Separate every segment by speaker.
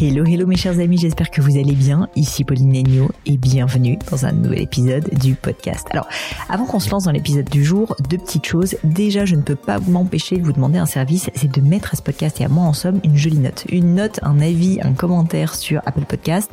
Speaker 1: Hello, hello mes chers amis, j'espère que vous allez bien. Ici Pauline Legno et bienvenue dans un nouvel épisode du podcast. Alors, avant qu'on se lance dans l'épisode du jour, deux petites choses. Déjà, je ne peux pas m'empêcher de vous demander un service, c'est de mettre à ce podcast et à moi en somme une jolie note. Une note, un avis, un commentaire sur Apple Podcast.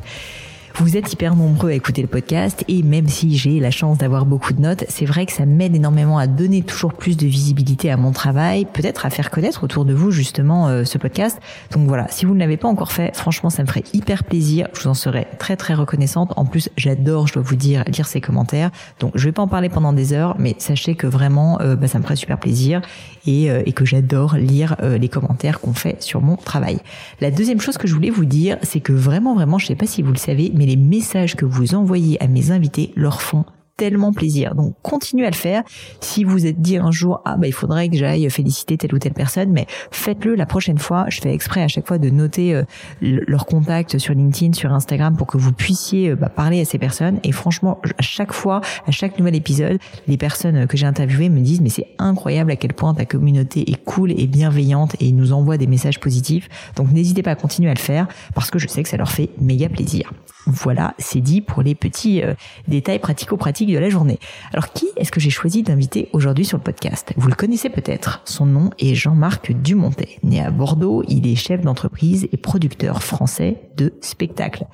Speaker 1: Vous êtes hyper nombreux à écouter le podcast et même si j'ai la chance d'avoir beaucoup de notes, c'est vrai que ça m'aide énormément à donner toujours plus de visibilité à mon travail, peut-être à faire connaître autour de vous justement euh, ce podcast. Donc voilà, si vous ne l'avez pas encore fait, franchement ça me ferait hyper plaisir, je vous en serais très très reconnaissante. En plus, j'adore, je dois vous dire, lire ces commentaires. Donc je vais pas en parler pendant des heures, mais sachez que vraiment euh, bah, ça me ferait super plaisir et, euh, et que j'adore lire les commentaires qu'on fait sur mon travail. La deuxième chose que je voulais vous dire, c'est que vraiment vraiment, je sais pas si vous le savez, mais les messages que vous envoyez à mes invités leur font tellement plaisir. Donc continuez à le faire. Si vous êtes dit un jour ah bah il faudrait que j'aille féliciter telle ou telle personne, mais faites-le la prochaine fois. Je fais exprès à chaque fois de noter euh, leur contact sur LinkedIn, sur Instagram pour que vous puissiez euh, bah, parler à ces personnes. Et franchement, à chaque fois, à chaque nouvel épisode, les personnes que j'ai interviewées me disent mais c'est incroyable à quel point ta communauté est cool et bienveillante et nous envoient des messages positifs. Donc n'hésitez pas à continuer à le faire parce que je sais que ça leur fait méga plaisir. Voilà, c'est dit pour les petits euh, détails pratico-pratiques de la journée. Alors qui est-ce que j'ai choisi d'inviter aujourd'hui sur le podcast? Vous le connaissez peut-être. Son nom est Jean-Marc Dumontet. Né à Bordeaux, il est chef d'entreprise et producteur français de spectacles.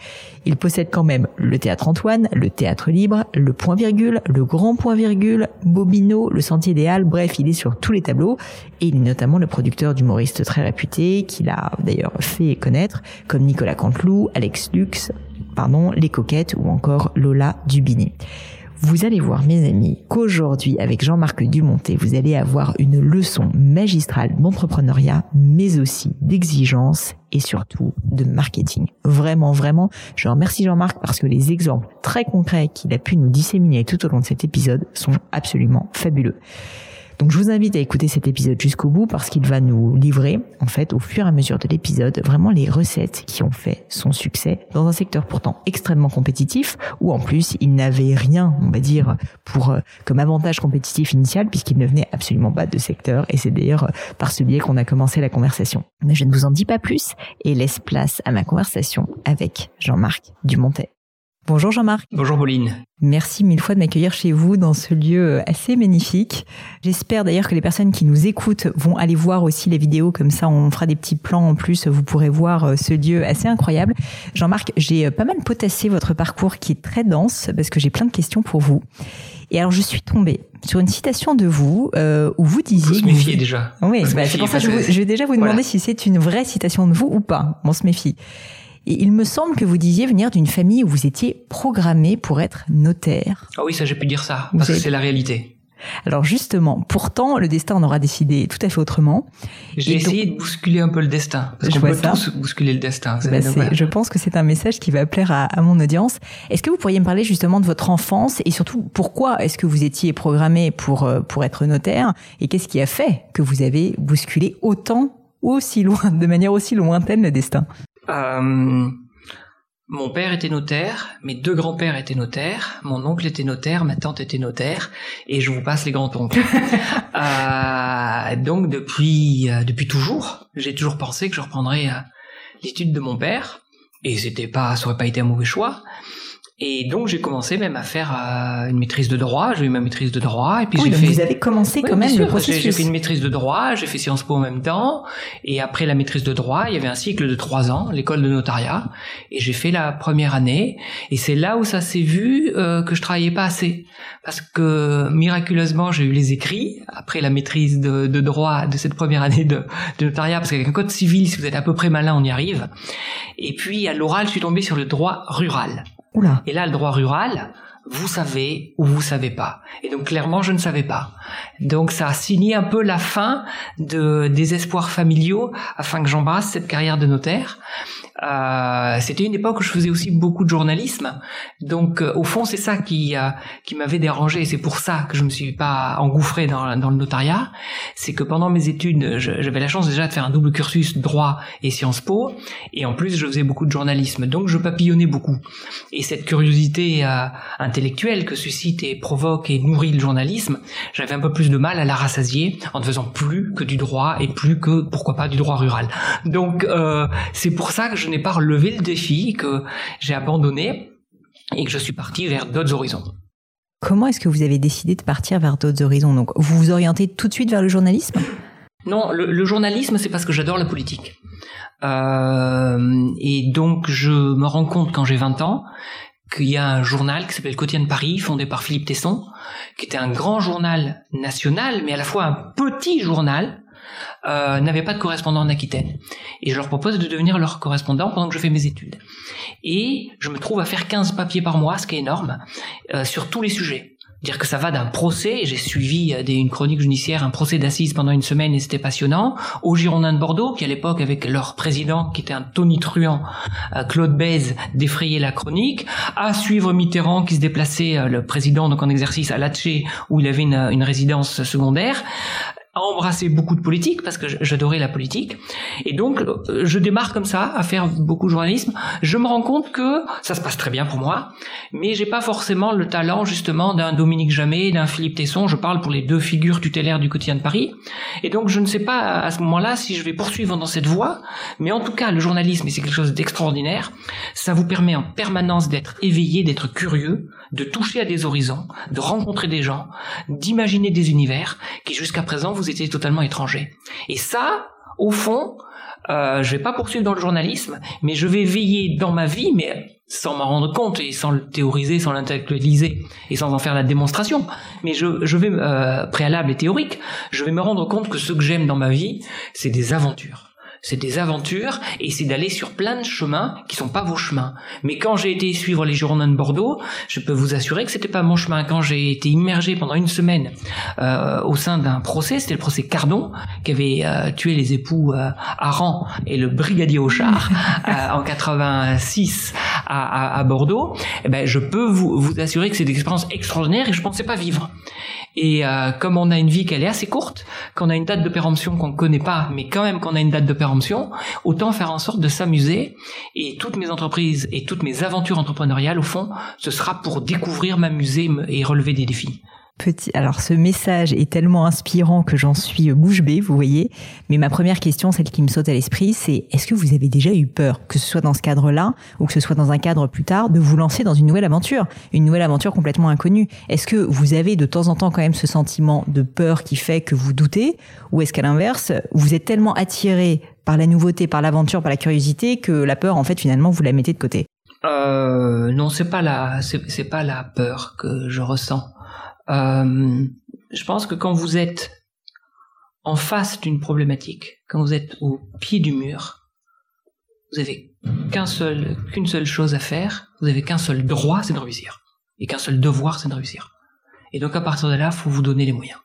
Speaker 1: Il possède quand même le théâtre Antoine, le théâtre libre, le point virgule, le grand point virgule, Bobino, le Sentier des Halles, bref, il est sur tous les tableaux et il est notamment le producteur d'humoristes très réputés qu'il a d'ailleurs fait connaître comme Nicolas Canteloup, Alex Lux, pardon, Les Coquettes ou encore Lola Dubiné. Vous allez voir, mes amis, qu'aujourd'hui, avec Jean-Marc Dumontet, vous allez avoir une leçon magistrale d'entrepreneuriat, mais aussi d'exigence et surtout de marketing. Vraiment, vraiment, je remercie Jean-Marc parce que les exemples très concrets qu'il a pu nous disséminer tout au long de cet épisode sont absolument fabuleux. Donc je vous invite à écouter cet épisode jusqu'au bout parce qu'il va nous livrer, en fait, au fur et à mesure de l'épisode, vraiment les recettes qui ont fait son succès dans un secteur pourtant extrêmement compétitif où en plus il n'avait rien, on va dire, pour euh, comme avantage compétitif initial puisqu'il ne venait absolument pas de secteur et c'est d'ailleurs euh, par ce biais qu'on a commencé la conversation. Mais je ne vous en dis pas plus et laisse place à ma conversation avec Jean-Marc Dumontet. Bonjour Jean-Marc.
Speaker 2: Bonjour Pauline.
Speaker 1: Merci mille fois de m'accueillir chez vous dans ce lieu euh, assez magnifique. J'espère d'ailleurs que les personnes qui nous écoutent vont aller voir aussi les vidéos, comme ça on fera des petits plans en plus, vous pourrez voir euh, ce lieu assez incroyable. Jean-Marc, j'ai euh, pas mal potassé votre parcours qui est très dense parce que j'ai plein de questions pour vous. Et alors je suis tombée sur une citation de vous où vous disiez...
Speaker 2: On se méfier déjà.
Speaker 1: Oui, bah, c'est pour ça que je, vais déjà vous demander si c'est une vraie citation de vous ou pas. On se méfie. Et il me semble que vous disiez venir d'une famille où vous étiez programmé pour être notaire.
Speaker 2: Ah oui, ça j'ai pu dire ça, parce que c'est la réalité.
Speaker 1: Alors justement, pourtant, le destin en aura décidé tout à fait autrement.
Speaker 2: J'ai essayé de bousculer un peu le destin. Parce qu'on peut tous bousculer le destin.
Speaker 1: Bah je pense que c'est un message qui va plaire à, à mon audience. Est-ce que vous pourriez me parler justement de votre enfance et surtout pourquoi est-ce que vous étiez programmé pour, euh, pour être notaire et qu'est-ce qui a fait que vous avez bousculé autant aussi loin, de manière aussi lointaine le destin?
Speaker 2: Euh, mon père était notaire, mes deux grands-pères étaient notaires, mon oncle était notaire, ma tante était notaire, et je vous passe les grands-oncles. euh, donc depuis euh, depuis toujours, j'ai toujours pensé que je reprendrais euh, l'étude de mon père, et c'était pas, ça aurait pas été un mauvais choix. Et donc j'ai commencé même à faire euh, une maîtrise de droit. J'ai eu ma maîtrise de droit et puis
Speaker 1: oui,
Speaker 2: j'ai fait.
Speaker 1: Vous avez commencé quand même le processus.
Speaker 2: J'ai fait une maîtrise de droit, j'ai fait Sciences Po en même temps. Et après la maîtrise de droit, il y avait un cycle de trois ans, l'école de notariat. Et j'ai fait la première année. Et c'est là où ça s'est vu euh, que je travaillais pas assez, parce que miraculeusement j'ai eu les écrits après la maîtrise de, de droit de cette première année de, de notariat, parce qu'avec un code civil, si vous êtes à peu près malin, on y arrive. Et puis à l'oral, je suis tombé sur le droit rural. Et là, le droit rural, vous savez ou vous savez pas. Et donc clairement, je ne savais pas. Donc ça a signé un peu la fin de, des espoirs familiaux afin que j'embrasse cette carrière de notaire. Euh, c'était une époque où je faisais aussi beaucoup de journalisme. Donc euh, au fond, c'est ça qui euh, qui m'avait dérangé. C'est pour ça que je me suis pas engouffré dans, dans le notariat. C'est que pendant mes études, j'avais la chance déjà de faire un double cursus droit et Sciences Po, et en plus je faisais beaucoup de journalisme. Donc je papillonnais beaucoup. Et cette curiosité intellectuelle que suscite et provoque et nourrit le journalisme, j'avais peu plus de mal à la rassasier en ne faisant plus que du droit et plus que pourquoi pas du droit rural. Donc euh, c'est pour ça que je n'ai pas relevé le défi, que j'ai abandonné et que je suis parti vers d'autres horizons.
Speaker 1: Comment est-ce que vous avez décidé de partir vers d'autres horizons? Donc, vous vous orientez tout de suite vers le journalisme?
Speaker 2: Non, le, journalisme, c'est parce que j'adore la politique. Euh, et donc, je me rends compte quand j'ai 20 ans qu'il y a un journal qui s'appelle Quotidien de Paris, fondé par Philippe Tesson, qui était un grand journal national, mais à la fois un petit journal, euh, n'avaient pas de correspondant en Aquitaine. Et je leur propose de devenir leur correspondant pendant que je fais mes études. Et je me trouve à faire 15 papiers par mois, ce qui est énorme, euh, sur tous les sujets dire que ça va d'un procès, j'ai suivi euh, une chronique judiciaire, un procès d'assises pendant une semaine et c'était passionnant, aux Girondins de Bordeaux, qui à l'époque avec leur président, qui était un tonitruant, euh, Claude Bèze, défrayait la chronique, à suivre Mitterrand qui se déplaçait, euh, le président donc en exercice à Latché, où il avait une, une résidence secondaire, à embrasser beaucoup de politique parce que j'adorais la politique. Et donc euh, je démarre comme ça à faire beaucoup de journalisme. Je me rends compte que ça se passe très bien pour moi mais j'ai pas forcément le talent justement d'un Dominique Jamais d'un Philippe Tesson. Je parle pour les deux figures tutélaires du quotidien de Paris. Et donc je ne sais pas à ce moment-là si je vais poursuivre dans cette voie mais en tout cas le journalisme c'est quelque chose d'extraordinaire ça vous permet en permanence d'être éveillé d'être curieux de toucher à des horizons de rencontrer des gens d'imaginer des univers qui jusqu'à présent vous étiez totalement étranger. Et ça, au fond, euh, je vais pas poursuivre dans le journalisme, mais je vais veiller dans ma vie, mais sans m'en rendre compte et sans le théoriser, sans l'intellectualiser et sans en faire la démonstration. Mais je, je vais, euh, préalable et théorique, je vais me rendre compte que ce que j'aime dans ma vie, c'est des aventures c'est des aventures et c'est d'aller sur plein de chemins qui sont pas vos chemins. Mais quand j'ai été suivre les Girondins de Bordeaux, je peux vous assurer que c'était pas mon chemin. Quand j'ai été immergé pendant une semaine euh, au sein d'un procès, c'était le procès Cardon qui avait euh, tué les époux euh, Aran et le brigadier Auchard euh, en 86 à, à, à Bordeaux. Eh ben, je peux vous, vous assurer que c'est des expériences extraordinaires et je pensais pas vivre. Et comme on a une vie qu'elle est assez courte, qu'on a une date de péremption qu'on ne connaît pas, mais quand même qu'on a une date de péremption, autant faire en sorte de s'amuser. Et toutes mes entreprises et toutes mes aventures entrepreneuriales, au fond, ce sera pour découvrir, m'amuser et relever des défis.
Speaker 1: Petit, alors ce message est tellement inspirant que j'en suis bouche bée, vous voyez. Mais ma première question, celle qui me saute à l'esprit, c'est est-ce que vous avez déjà eu peur, que ce soit dans ce cadre-là ou que ce soit dans un cadre plus tard, de vous lancer dans une nouvelle aventure, une nouvelle aventure complètement inconnue? Est-ce que vous avez de temps en temps quand même ce sentiment de peur qui fait que vous doutez, ou est-ce qu'à l'inverse, vous êtes tellement attiré par la nouveauté, par l'aventure, par la curiosité que la peur, en fait, finalement, vous la mettez de côté
Speaker 2: euh, Non, c'est pas la, c'est pas la peur que je ressens. Euh, je pense que quand vous êtes en face d'une problématique, quand vous êtes au pied du mur, vous avez qu'une seule chose à faire, vous avez qu'un seul droit, c'est de réussir. Et qu'un seul devoir, c'est de réussir. Et donc à partir de là, faut vous donner les moyens.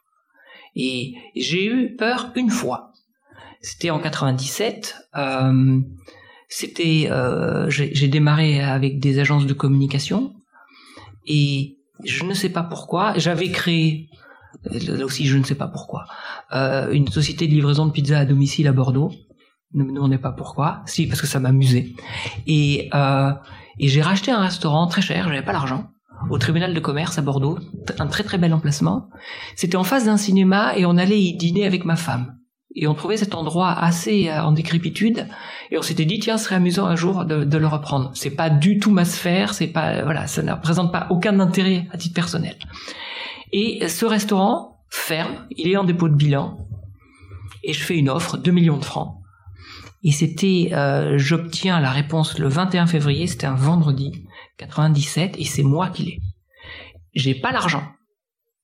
Speaker 2: Et j'ai eu peur une fois. C'était en 97. Euh, c'était, euh, j'ai démarré avec des agences de communication et je ne sais pas pourquoi, j'avais créé, là aussi je ne sais pas pourquoi, euh, une société de livraison de pizza à domicile à Bordeaux. Ne me demandez pas pourquoi. Si, parce que ça m'amusait. Et, euh, et j'ai racheté un restaurant très cher, j'avais pas l'argent, au tribunal de commerce à Bordeaux, un très très bel emplacement. C'était en face d'un cinéma et on allait y dîner avec ma femme. Et on trouvait cet endroit assez euh, en décrépitude. Et on s'était dit tiens ce serait amusant un jour de, de le reprendre. C'est pas du tout ma sphère c'est pas voilà ça ne représente pas aucun intérêt à titre personnel. Et ce restaurant ferme il est en dépôt de bilan et je fais une offre 2 millions de francs. Et c'était euh, j'obtiens la réponse le 21 février c'était un vendredi 97 et c'est moi qui l'ai. J'ai pas l'argent.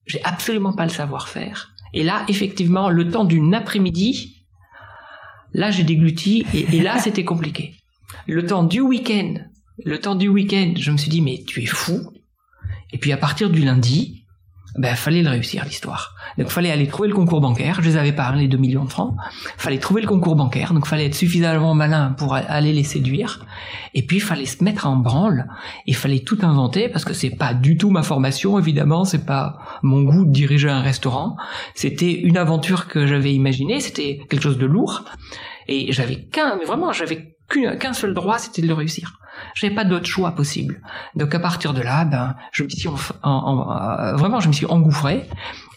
Speaker 2: J'ai absolument pas le savoir-faire et là, effectivement, le temps d'une après-midi, là, j'ai dégluti et, et là, c'était compliqué. Le temps du week-end, le temps du week-end, je me suis dit, mais tu es fou. Et puis à partir du lundi, ben fallait le réussir l'histoire. Donc fallait aller trouver le concours bancaire. Je les avais pas les 2 millions de francs. Fallait trouver le concours bancaire. Donc fallait être suffisamment malin pour aller les séduire. Et puis fallait se mettre en branle et fallait tout inventer parce que c'est pas du tout ma formation évidemment. C'est pas mon goût de diriger un restaurant. C'était une aventure que j'avais imaginée. C'était quelque chose de lourd. Et j'avais qu'un, mais vraiment j'avais qu'un seul droit, c'était de le réussir. J'avais pas d'autre choix possible. Donc à partir de là, ben, je me suis euh, vraiment, je me suis engouffré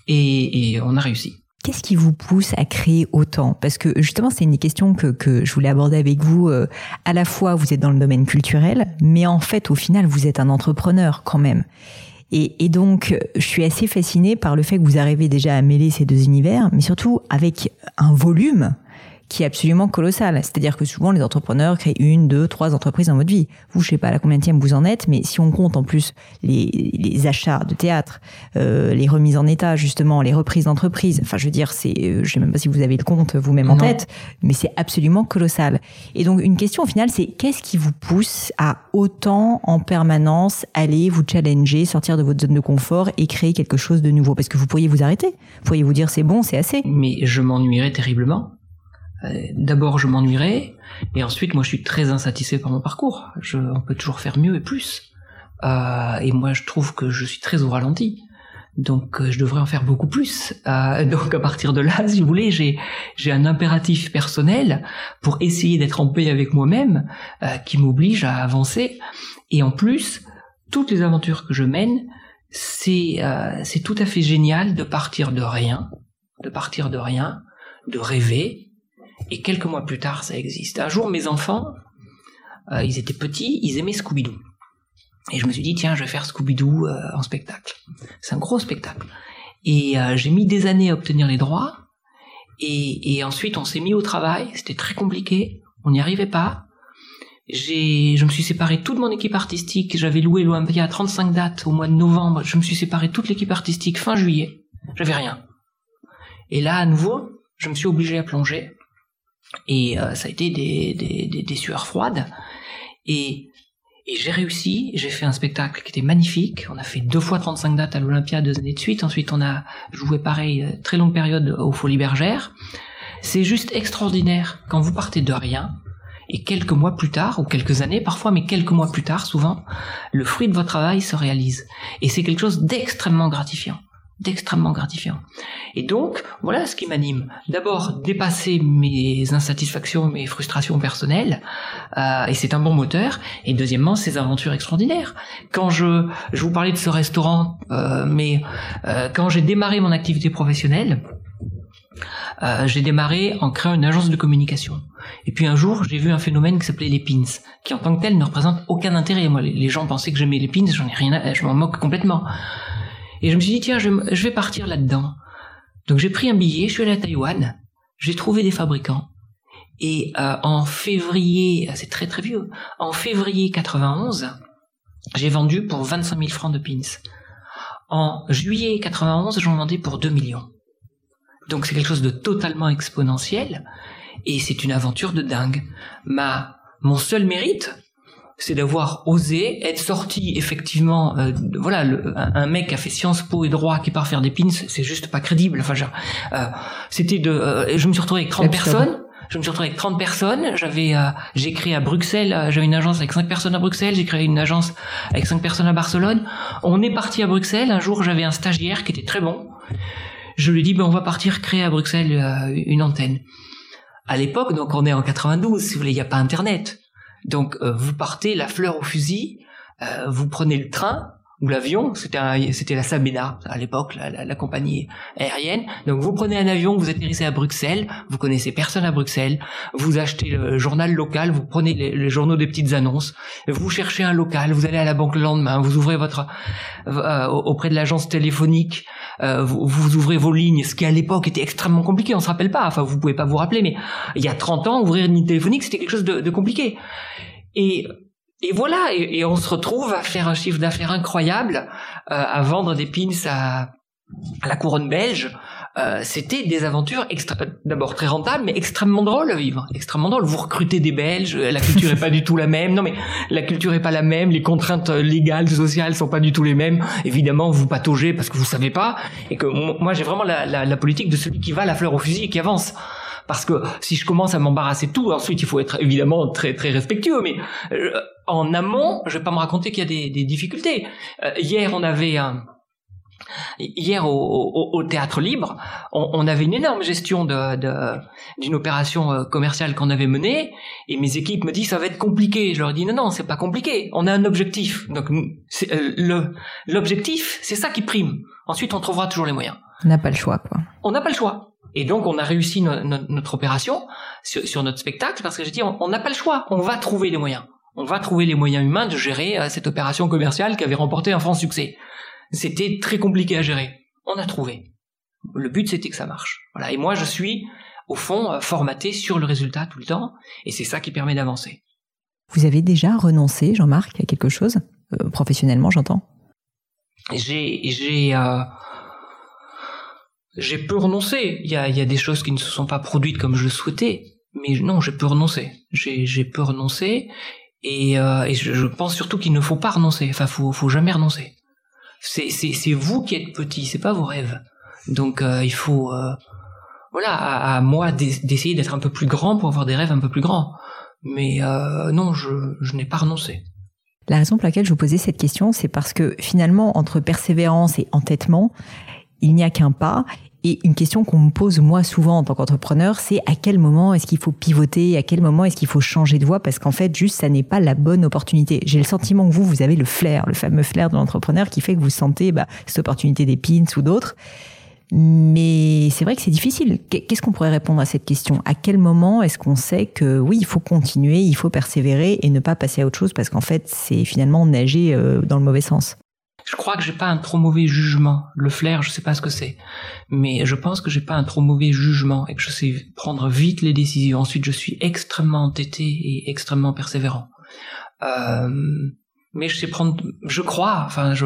Speaker 2: et, et on a réussi.
Speaker 1: Qu'est-ce qui vous pousse à créer autant? Parce que justement, c'est une question que, que je voulais aborder avec vous. Euh, à la fois, vous êtes dans le domaine culturel, mais en fait, au final, vous êtes un entrepreneur quand même. Et, et, donc, je suis assez fascinée par le fait que vous arrivez déjà à mêler ces deux univers, mais surtout avec un volume qui est absolument colossal. C'est-à-dire que souvent les entrepreneurs créent une, deux, trois entreprises dans votre vie. Vous, je sais pas à la combien vous en êtes, mais si on compte en plus les, les achats de théâtre, euh, les remises en état justement, les reprises d'entreprise, enfin je veux dire, c'est, euh, je sais même pas si vous avez le compte vous-même en tête, mais c'est absolument colossal. Et donc une question au final, c'est qu'est-ce qui vous pousse à autant en permanence aller vous challenger, sortir de votre zone de confort et créer quelque chose de nouveau? Parce que vous pourriez vous arrêter, vous pourriez vous dire c'est bon, c'est assez.
Speaker 2: Mais je m'ennuierais terriblement. Euh, d'abord je m'ennuierai, et ensuite moi je suis très insatisfait par mon parcours. Je, on peut toujours faire mieux et plus. Euh, et moi je trouve que je suis très au ralenti. Donc euh, je devrais en faire beaucoup plus. Euh, donc à partir de là, si vous voulez, j'ai j'ai un impératif personnel pour essayer d'être en paix avec moi-même, euh, qui m'oblige à avancer. Et en plus, toutes les aventures que je mène, c'est c'est tout à fait génial de partir de rien, de partir de rien, de rêver, et quelques mois plus tard, ça existe. Un jour, mes enfants, euh, ils étaient petits, ils aimaient Scooby-Doo. Et je me suis dit, tiens, je vais faire Scooby-Doo euh, en spectacle. C'est un gros spectacle. Et euh, j'ai mis des années à obtenir les droits. Et, ensuite, on s'est mis au travail. C'était très compliqué. On n'y arrivait pas. J'ai, je me suis séparé toute mon équipe artistique. J'avais loué l'Olympia à 35 dates au mois de novembre. Je me suis séparé toute l'équipe artistique fin juillet. J'avais rien. Et là, à nouveau, je me suis obligé à plonger. Et euh, ça a été des, des, sueurs froides. Et, et j'ai réussi, j'ai fait un spectacle qui était magnifique. On a fait deux fois 35 dates à l'Olympia deux années de suite. Ensuite, on a joué pareil, euh, très longue période aux Folies Bergères. C'est juste extraordinaire quand vous partez de rien. Et quelques mois plus tard, ou quelques années parfois, mais quelques mois plus tard, souvent, le fruit de votre travail se réalise. Et c'est quelque chose d'extrêmement gratifiant d'extrêmement gratifiant. Et donc, voilà ce qui m'anime. D'abord, dépasser mes insatisfactions, mes frustrations personnelles, euh, et c'est un bon moteur. Et deuxièmement, ces aventures extraordinaires. Quand je, je vous parlais de ce restaurant, euh, mais euh, quand j'ai démarré mon activité professionnelle, j'ai démarré en créant une agence de communication. Et puis un jour, j'ai vu un phénomène qui s'appelait les pins, qui en tant que tel ne représente aucun intérêt. Moi, les, gens pensaient que j'aimais les pins, j'en ai rien, je m'en moque complètement. Et je me suis dit, tiens, je, vais partir là-dedans. Donc j'ai pris un billet, je suis allé à Taïwan, j'ai trouvé des fabricants. Et euh, en février, c'est très très vieux, en février 91, j'ai vendu pour 25 000 francs de pins. En juillet 91, j'en vendais pour 2 millions. Donc c'est quelque chose de totalement exponentiel et c'est une aventure de dingue. Ma, mon seul mérite, c'est d'avoir osé être sorti effectivement euh, voilà un, mec qui a fait Sciences Po et droit qui part faire des pins c'est juste pas crédible. Enfin euh, c'était de euh, je me suis retrouvé avec 30 personnes. Je me suis retrouvé avec 30 personnes. J'avais j'ai créé à Bruxelles j'avais une agence avec 5 personnes à Bruxelles j'ai créé une agence avec 5 personnes à Barcelone. On est parti à Bruxelles. Un jour j'avais un stagiaire qui était très bon. Je lui ai dit ben on va partir créer à Bruxelles une antenne. À l'époque donc on est en 92 si vous voulez il n'y a pas internet donc euh, vous partez la fleur au fusil, euh, vous prenez le train, ou l'avion, c'était la Sabena à l'époque, la, la, compagnie aérienne. Donc vous prenez un avion, vous atterrissez à Bruxelles, vous connaissez personne à Bruxelles, vous achetez le journal local, vous prenez les, journaux des petites annonces, vous cherchez un local, vous allez à la banque le lendemain, vous ouvrez votre euh, auprès de l'agence téléphonique, euh, vous, vous, ouvrez vos lignes, ce qui à l'époque était extrêmement compliqué, on se rappelle pas, enfin vous pouvez pas vous rappeler, mais il y a 30 ans, ouvrir une ligne téléphonique, c'était quelque chose de, de compliqué. Et et voilà, et, on se retrouve à faire un chiffre d'affaires incroyable, euh, à vendre des pins à, la couronne belge. Euh, c'était des aventures d'abord très rentables, mais extrêmement drôles à vivre, extrêmement drôles. Vous recrutez des Belges, la culture est pas du tout la même. Non, mais la culture est pas la même, les contraintes légales, sociales sont pas du tout les mêmes. Évidemment, vous pataugez parce que vous savez pas, et que moi j'ai vraiment la, la politique de celui qui va la fleur au fusil et qui avance parce que si je commence à m'embarrasser de tout, ensuite il faut être évidemment très très respectueux, mais euh, en amont, je vais pas me raconter qu'il y a des, des difficultés. Euh, hier, on avait un Hier au, au, théâtre libre, on, on, avait une énorme gestion de, d'une opération euh, commerciale qu'on avait menée, et mes équipes me disent ça va être compliqué. Je leur dis non non c'est pas compliqué. On a un objectif. Donc le l'objectif c'est ça qui prime. Ensuite on trouvera toujours les moyens.
Speaker 1: On n'a pas le choix quoi.
Speaker 2: On n'a pas le choix. Et donc on a réussi notre opération sur, notre spectacle parce que j'ai dit on n'a pas le choix, on va trouver les moyens. On va trouver les moyens humains de gérer euh, cette opération commerciale qui avait remporté un franc succès. C'était très compliqué à gérer. On a trouvé. Le but c'était que ça marche. Voilà. Et moi je suis au fond euh, formaté sur le résultat tout le temps et c'est ça qui permet d'avancer.
Speaker 1: Vous avez déjà renoncé, Jean-Marc, à quelque chose? Euh, professionnellement, j'entends.
Speaker 2: J'ai j'ai j'ai peu renoncé. Il y a, y a des choses qui ne se sont pas produites comme je le souhaitais, mais non, j'ai peu renoncé. J'ai, j'ai peu renoncé, et, euh, et je, pense surtout qu'il ne faut pas renoncer. Enfin, faut, faut jamais renoncer. C'est vous qui êtes petit, c'est pas vos rêves. Donc, euh, il faut, euh, voilà, à, à moi d'essayer d'être un peu plus grand pour avoir des rêves un peu plus grands. Mais euh, non, je, je n'ai pas renoncé.
Speaker 1: La raison pour laquelle je vous posais cette question, c'est parce que finalement, entre persévérance et entêtement, il n'y a qu'un pas. Et une question qu'on me pose moi souvent en tant qu'entrepreneur, c'est à quel moment est-ce qu'il faut pivoter, à quel moment est-ce qu'il faut changer de voie, parce qu'en fait, juste, ça n'est pas la bonne opportunité. J'ai le sentiment que vous, vous avez le flair, le fameux flair de l'entrepreneur qui fait que vous sentez bah, cette opportunité des pins ou d'autres. Mais c'est vrai que c'est difficile. Qu'est-ce qu'on pourrait répondre à cette question? À quel moment est-ce qu'on sait que oui, il faut continuer, il faut persévérer et ne pas passer à autre chose parce qu'en fait, c'est finalement nager euh, dans le mauvais sens?
Speaker 2: Je crois que j'ai pas un trop mauvais jugement. Le flair, je sais pas ce que c'est, mais je pense que j'ai pas un trop mauvais jugement et que je sais prendre vite les décisions. Ensuite, je suis extrêmement entêté et extrêmement persévérant. Euh, mais je sais prendre, je crois, enfin, je,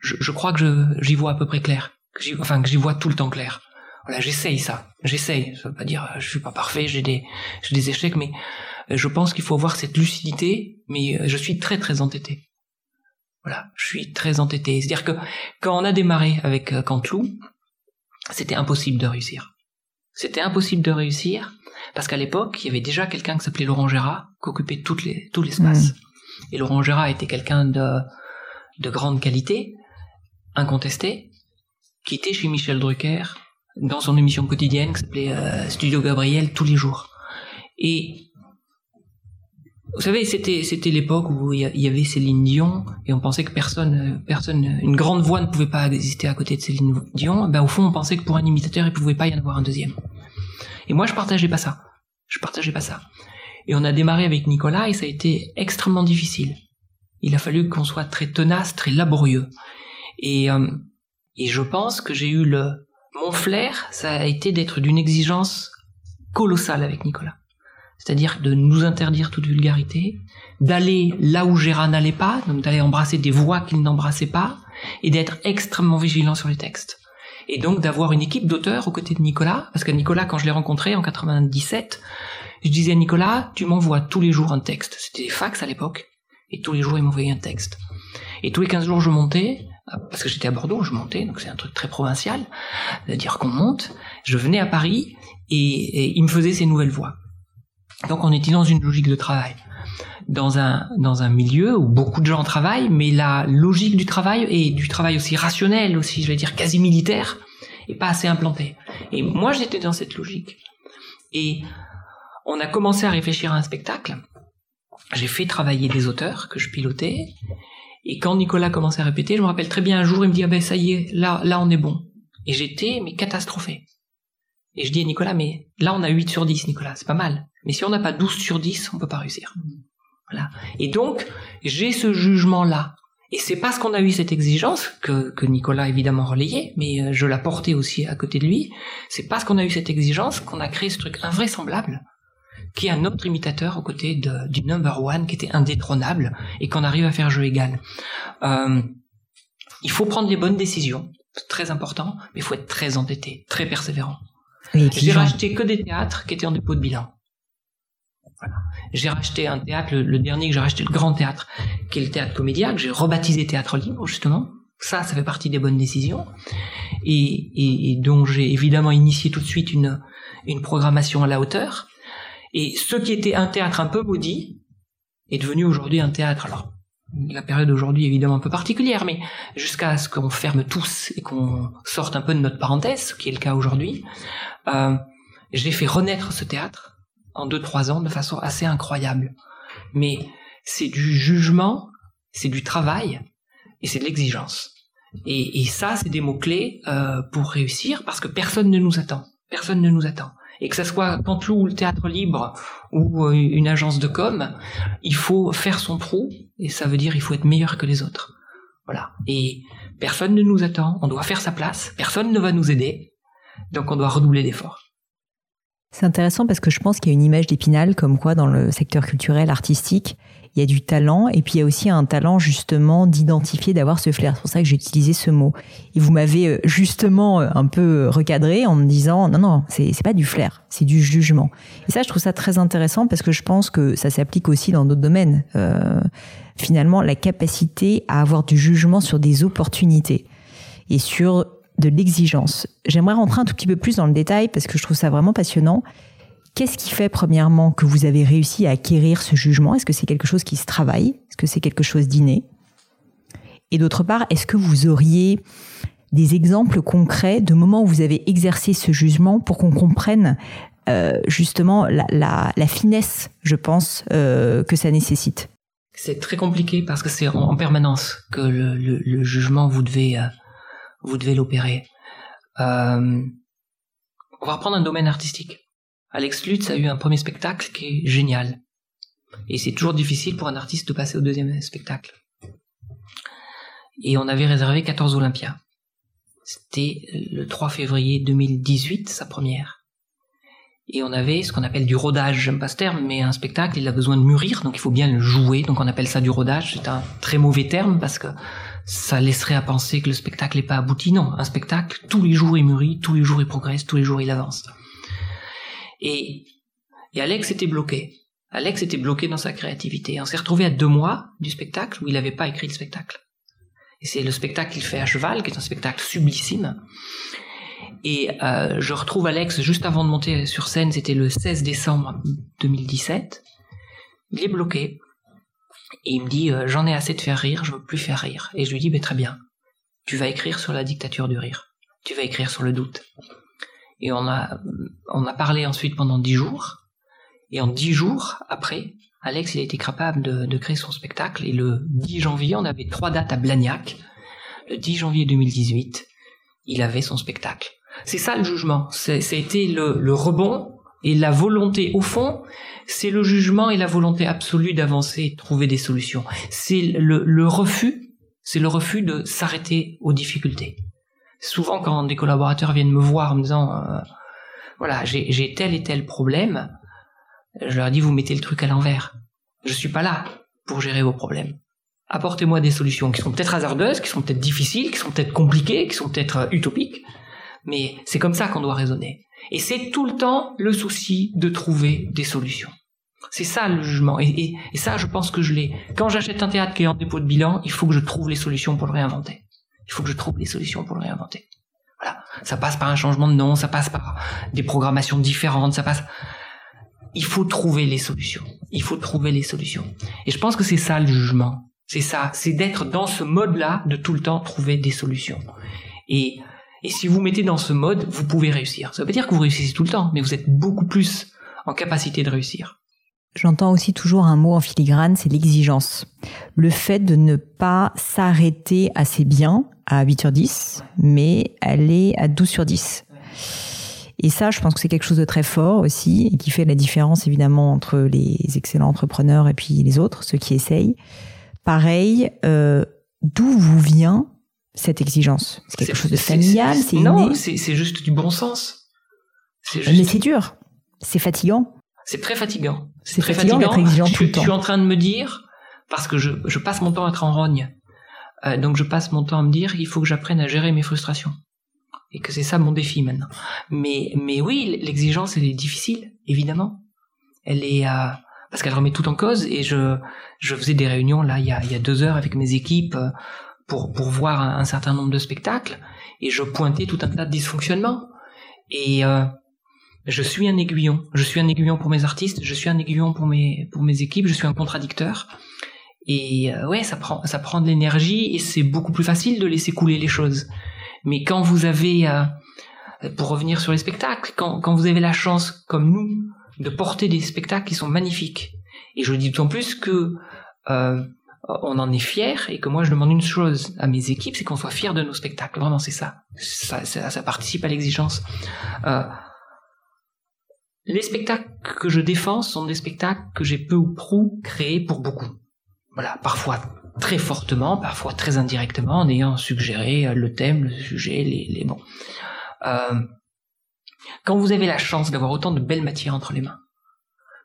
Speaker 2: je, je crois que j'y vois à peu près clair, enfin que j'y vois tout le temps clair. Voilà, j'essaye ça, j'essaye. Ça veut pas dire je suis pas parfait, j'ai des, j'ai des échecs, mais je pense qu'il faut avoir cette lucidité. Mais je suis très très entêté. Voilà, je suis très entêté. C'est-à-dire que quand on a démarré avec euh, Cantlou, c'était impossible de réussir. C'était impossible de réussir parce qu'à l'époque, il y avait déjà quelqu'un qui s'appelait Laurent Gérard qui occupait toutes les, tout l'espace. Mmh. Et Laurent Gérard était quelqu'un de, de grande qualité, incontesté, qui était chez Michel Drucker dans son émission quotidienne qui s'appelait euh, Studio Gabriel tous les jours. Et vous savez, c'était c'était l'époque où il y avait Céline Dion et on pensait que personne personne une grande voix ne pouvait pas exister à côté de Céline Dion. Ben au fond, on pensait que pour un imitateur, il pouvait pas y en avoir un deuxième. Et moi, je partageais pas ça. Je partageais pas ça. Et on a démarré avec Nicolas et ça a été extrêmement difficile. Il a fallu qu'on soit très tenace, très laborieux. Et euh, et je pense que j'ai eu le mon flair, ça a été d'être d'une exigence colossale avec Nicolas c'est-à-dire de nous interdire toute vulgarité, d'aller là où Gérard n'allait pas, donc d'aller embrasser des voix qu'il n'embrassait pas, et d'être extrêmement vigilant sur les textes. Et donc d'avoir une équipe d'auteurs aux côtés de Nicolas, parce que Nicolas, quand je l'ai rencontré en 97, je disais à Nicolas, tu m'envoies tous les jours un texte. C'était des fax à l'époque, et tous les jours il m'envoyait un texte. Et tous les 15 jours je montais, parce que j'étais à Bordeaux, je montais, donc c'est un truc très provincial, c'est-à-dire qu'on monte, je venais à Paris, et, et il me faisait ces nouvelles voix. Donc on était dans une logique de travail, dans un dans un milieu où beaucoup de gens travaillent, mais la logique du travail et du travail aussi rationnel, aussi je vais dire quasi militaire, est pas assez implantée. Et moi j'étais dans cette logique. Et on a commencé à réfléchir à un spectacle. J'ai fait travailler des auteurs que je pilotais. Et quand Nicolas commençait à répéter, je me rappelle très bien un jour, il me dit, ah ben ça y est, là, là on est bon. Et j'étais, mais catastrophé. Et je dis à Nicolas, mais là on a 8 sur 10, Nicolas, c'est pas mal. Mais si on n'a pas 12 sur 10, on peut pas réussir. Voilà. Et donc, j'ai ce jugement-là. Et c'est parce qu'on a eu cette exigence que, que Nicolas évidemment relayé, mais euh, je la portais aussi à côté de lui. C'est parce qu'on a eu cette exigence qu'on a créé ce truc invraisemblable, qui est un autre imitateur aux côtés de, du number one qui était indétrônable et qu'on arrive à faire jeu égal. Euh, il faut prendre les bonnes décisions, c'est très important, mais il faut être très entêté, très persévérant. J'ai racheté que des théâtres qui étaient en dépôt de bilan. Voilà. J'ai racheté un théâtre, le, dernier que j'ai racheté, le Grand Théâtre, qui est le théâtre comédien, que j'ai rebaptisé Théâtre Libre, justement. Ça, ça fait partie des bonnes décisions. Et, et, et dont j'ai évidemment initié tout de suite une, une programmation à la hauteur. Et ce qui était un théâtre un peu maudit est devenu aujourd'hui un théâtre. Alors, la période aujourd'hui évidemment un peu particulière, mais jusqu'à ce qu'on ferme tous et qu'on sorte un peu de notre parenthèse, ce qui est le cas aujourd'hui, euh, j'ai fait renaître ce théâtre en deux trois ans de façon assez incroyable. Mais c'est du jugement, c'est du travail et c'est de l'exigence. Et, et, ça, c'est des mots clés euh, pour réussir parce que personne ne nous attend. Personne ne nous attend. Et que ce soit Cantelou ou le théâtre libre ou euh, une agence de com, il faut faire son trou et ça veut dire il faut être meilleur que les autres. Voilà. Et personne ne nous attend. On doit faire sa place. Personne ne va nous aider. Donc on doit redoubler d'efforts.
Speaker 1: C'est intéressant parce que je pense qu'il y a une image d'épinal comme quoi dans le secteur culturel, artistique, il y a du talent et puis il y a aussi un talent justement d'identifier, d'avoir ce flair. C'est pour ça que j'ai utilisé ce mot. Et vous m'avez euh, justement euh, un peu recadré en me disant non non, c'est c'est pas du flair, c'est du jugement. Et ça, je trouve ça très intéressant parce que je pense que ça s'applique aussi dans d'autres domaines. Euh, finalement, la capacité à avoir du jugement sur des opportunités et sur de l'exigence. J'aimerais rentrer un tout petit peu plus dans le détail parce que je trouve ça vraiment passionnant. Qu'est-ce qui fait, premièrement, que vous avez réussi à acquérir ce jugement? Est-ce que c'est quelque chose qui se travaille? Est-ce que c'est quelque chose d'inné? Et d'autre part, est-ce que vous auriez des exemples concrets de moments où vous avez exercé ce jugement pour qu'on comprenne euh, justement la, finesse, je pense, euh, que ça nécessite?
Speaker 2: C'est très compliqué parce que c'est en, permanence que le, jugement, vous devez, euh, vous devez l'opérer. on va reprendre un domaine artistique. Alex Lutz a eu un premier spectacle qui est génial. Et c'est toujours difficile pour un artiste de passer au deuxième spectacle. Et on avait réservé 14 Olympias. C'était le 3 février 2018, sa première. Et on avait ce qu'on appelle du rodage. J'aime pas ce terme, mais un spectacle, il a besoin de mûrir, donc il faut bien le jouer. Donc on appelle ça du rodage. C'est un très mauvais terme parce que ça laisserait à penser que le spectacle n'est pas abouti. Non, un spectacle, tous les jours il mûrit, tous les jours il progresse, tous les jours il avance. Et, et Alex était bloqué. Alex était bloqué dans sa créativité. On s'est retrouvé à deux mois du spectacle où il n'avait pas écrit le spectacle. Et c'est le spectacle qu'il fait à cheval, qui est un spectacle sublissime. Et euh, je retrouve Alex juste avant de monter sur scène, c'était le 16 décembre 2017. Il est bloqué. Et il me dit, euh, j'en ai assez de faire rire, je veux plus faire rire. Et je lui dis, très bien, tu vas écrire sur la dictature du rire. Tu vas écrire sur le doute. Et on a, on a parlé ensuite pendant dix jours. Et en dix jours après, Alex, il a été capable de, de, créer son spectacle. Et le 10 janvier, on avait trois dates à Blagnac. Le 10 janvier 2018, il avait son spectacle. C'est ça le jugement. C'était le, le rebond et la volonté. Au fond, c'est le jugement et la volonté absolue d'avancer de trouver des solutions. C'est le, le refus, c'est le refus de s'arrêter aux difficultés souvent quand des collaborateurs viennent me voir en me disant euh, voilà j'ai tel et tel problème, je leur dis vous mettez le truc à l'envers. Je suis pas là pour gérer vos problèmes. Apportez-moi des solutions qui sont peut-être hasardeuses, qui sont peut-être difficiles, qui sont peut-être compliquées, qui sont peut-être euh, utopiques, mais c'est comme ça qu'on doit raisonner. Et c'est tout le temps le souci de trouver des solutions. C'est ça le jugement. Et, ça, je pense que je l'ai. Quand j'achète un théâtre qui est en dépôt de bilan, il faut que je trouve les solutions pour le réinventer. Il faut que je trouve des solutions pour le réinventer. Voilà. Ça passe par un changement de nom, ça passe par des programmations différentes, ça passe. Il faut trouver les solutions. Il faut trouver les solutions. Et je pense que c'est ça le jugement. C'est ça. C'est d'être dans ce mode-là, de tout le temps trouver des solutions. Et, et si vous mettez dans ce mode, vous pouvez réussir. Ça veut pas dire que vous réussissez tout le temps, mais vous êtes beaucoup plus en capacité de réussir.
Speaker 1: J'entends aussi toujours un mot en filigrane, c'est l'exigence. Le fait de ne pas s'arrêter assez bien à 8 sur 10, mais aller à 12 sur 10. Et ça, je pense que c'est quelque chose de très fort aussi, et qui fait la différence évidemment entre les excellents entrepreneurs et puis les autres, ceux qui essayent. Pareil, euh, d'où vous vient cette exigence C'est quelque chose de familial
Speaker 2: C'est Non, c'est juste du bon sens.
Speaker 1: Mais c'est dur, c'est fatigant.
Speaker 2: C'est très fatigant.
Speaker 1: C'est très fatigant d'être exigeant tout le temps.
Speaker 2: Je suis en train de me dire, parce que je, je passe mon temps à être en rogne, euh, donc je passe mon temps à me dire, il faut que j'apprenne à gérer mes frustrations. Et que c'est ça mon défi maintenant. Mais, mais oui, l'exigence, elle est difficile, évidemment. Elle est, euh, parce qu'elle remet tout en cause. Et je, je faisais des réunions là il y a, il y a deux heures avec mes équipes euh, pour, pour voir un, certain nombre de spectacles. Et je pointais tout un tas de dysfonctionnements. Et euh, je suis un aiguillon. Je suis un aiguillon pour mes artistes, je suis un aiguillon pour mes, pour mes équipes, je suis un contradicteur. Et euh, ouais, ça prend, ça prend de l'énergie et c'est beaucoup plus facile de laisser couler les choses. Mais quand vous avez, euh, pour revenir sur les spectacles, quand, quand vous avez la chance, comme nous, de porter des spectacles qui sont magnifiques, et je le dis d'autant plus que euh, on en est fier et que moi je demande une chose à mes équipes, c'est qu'on soit fiers de nos spectacles. Vraiment, c'est ça. Ça, ça. ça, participe à l'exigence. Euh, les spectacles que je défends sont des spectacles que j'ai peu ou prou créés pour beaucoup. Voilà, parfois très fortement, parfois très indirectement, en ayant suggéré euh, le thème, le sujet, les, les bons. Euh, quand vous avez la chance d'avoir autant de belles matières entre les mains,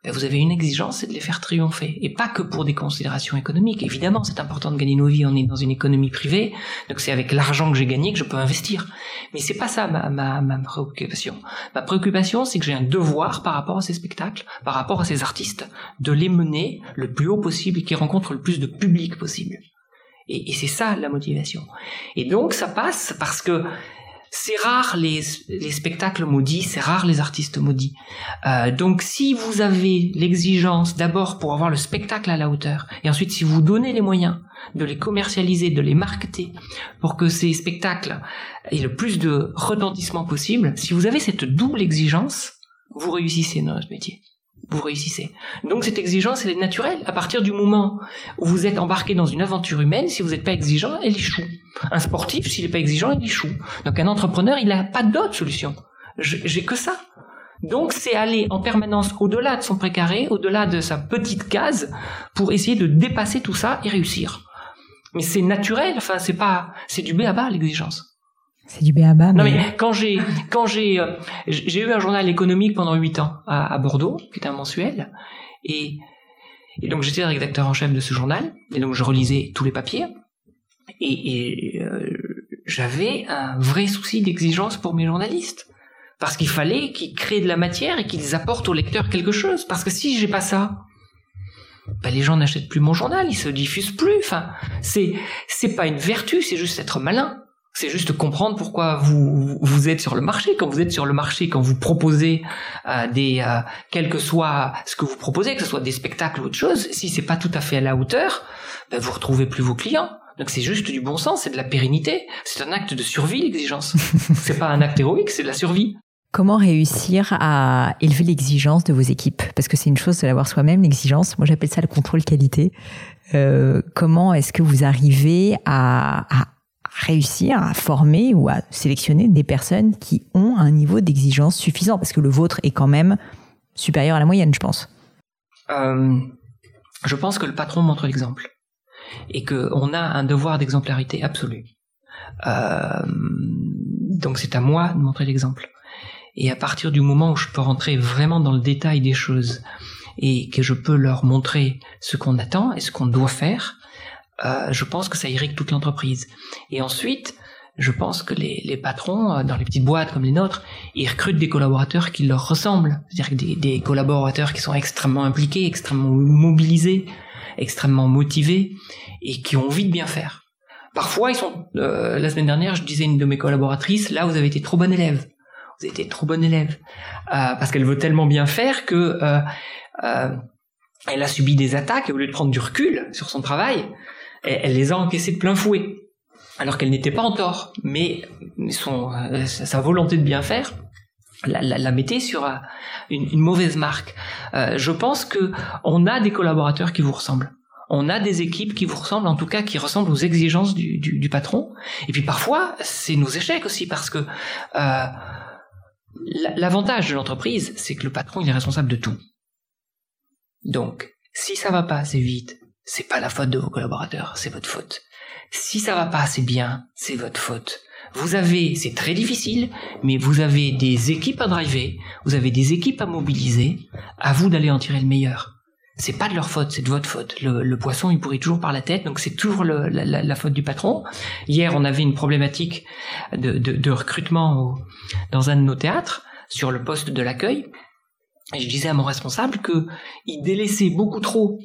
Speaker 2: ben, vous avez une exigence, c'est de les faire triompher. Et pas que pour des considérations économiques. Évidemment, c'est important de gagner nos vies, on est dans une économie privée, donc c'est avec l'argent que j'ai gagné que je peux investir. Mais c'est pas ça ma, préoccupation. Ma préoccupation, c'est que j'ai un devoir par rapport à ces spectacles, par rapport à ces artistes, de les mener le plus haut possible et qu'ils rencontrent le plus de public possible. Et c'est ça la motivation. Et donc ça passe parce que c'est rare les, les, spectacles maudits, c'est rare les artistes maudits. Euh, donc si vous avez l'exigence d'abord pour avoir le spectacle à la hauteur, et ensuite si vous donnez les moyens de les commercialiser, de les marketer, pour que ces spectacles aient le plus de retentissement possible, si vous avez cette double exigence, vous réussissez dans notre métier vous réussissez. Donc cette exigence, elle est naturelle. À partir du moment où vous êtes embarqué dans une aventure humaine, si vous n'êtes pas exigeant, elle échoue. Un sportif, s'il n'est pas exigeant, il échoue. Donc un entrepreneur, il n'a pas d'autre solution. J'ai que ça. Donc c'est aller en permanence au-delà de son précaré, au-delà de sa petite case, pour essayer de dépasser tout ça et réussir. Mais c'est naturel, enfin c'est pas, c'est du B à bas l'exigence.
Speaker 1: C'est du béaba.
Speaker 2: Non mais quand j'ai quand j'ai euh, j'ai eu un journal économique pendant huit ans à, à, Bordeaux, qui était un mensuel, et et donc j'étais rédacteur en chef de ce journal, et donc je relisais tous les papiers, et, et euh, j'avais un vrai souci d'exigence pour mes journalistes, parce qu'il fallait qu'ils créent de la matière et qu'ils apportent au lecteur quelque chose, parce que si j'ai pas ça, ben les gens n'achètent plus mon journal, ils se diffusent plus. Enfin, c'est c'est pas une vertu, c'est juste être malin. C'est juste comprendre pourquoi vous vous êtes sur le marché. Quand vous êtes sur le marché, quand vous proposez euh, des, euh, quel que soit ce que vous proposez, que ce soit des spectacles ou autre chose, si c'est pas tout à fait à la hauteur, ben vous retrouvez plus vos clients. Donc c'est juste du bon sens, c'est de la pérennité. C'est un acte de survie l'exigence. c'est pas un acte héroïque, c'est de la survie.
Speaker 1: Comment réussir à élever l'exigence de vos équipes? Parce que c'est une chose de l'avoir soi-même, l'exigence. Moi, j'appelle ça le contrôle qualité. Euh, comment est-ce que vous arrivez à, à réussir à former ou à sélectionner des personnes qui ont un niveau d'exigence suffisant Parce que le vôtre est quand même supérieur à la moyenne, je pense.
Speaker 2: Euh, je pense que le patron montre l'exemple et qu'on a un devoir d'exemplarité absolue. Euh, donc c'est à moi de montrer l'exemple. Et à partir du moment où je peux rentrer vraiment dans le détail des choses et que je peux leur montrer ce qu'on attend et ce qu'on doit faire, euh, je pense que ça irrigue toute l'entreprise. Et ensuite, je pense que les, les, patrons, euh, dans les petites boîtes comme les nôtres, ils recrutent des collaborateurs qui leur ressemblent. C'est-à-dire des, des collaborateurs qui sont extrêmement impliqués, extrêmement mobilisés, extrêmement motivés et qui ont envie de bien faire. Parfois, ils sont. Euh, la semaine dernière, je disais à une de mes collaboratrices, là, vous avez été trop bonne élève. Vous avez été trop bonne élève euh, parce qu'elle veut tellement bien faire que euh, euh, elle a subi des attaques et au lieu de prendre du recul sur son travail, elle, les a encaissées de plein fouet, alors qu'elle n'était pas en tort, mais son, euh, sa volonté de bien faire la, la, mettez sur une, une mauvaise marque. je pense que on a des collaborateurs qui vous ressemblent on a des équipes qui vous ressemblent, en tout cas qui ressemblent aux exigences du, du, patron. Et puis parfois, c'est nos échecs aussi, parce que euh, l'avantage de l'entreprise, c'est que le patron, il est responsable de tout. Donc, si ça va pas assez vite, c'est pas la faute de vos collaborateurs, c'est votre faute. Si ça va pas assez bien, c'est votre faute. Vous avez, c'est très difficile, mais vous avez des équipes à driver, vous avez des équipes à mobiliser, à vous d'aller en tirer le meilleur c'est pas de leur faute, c'est de votre faute. Le, poisson, il pourrit toujours par la tête, donc c'est toujours la, faute du patron. Hier, on avait une problématique de, recrutement dans un de nos théâtres sur le poste de l'accueil. Je disais à mon responsable que il délaissait beaucoup trop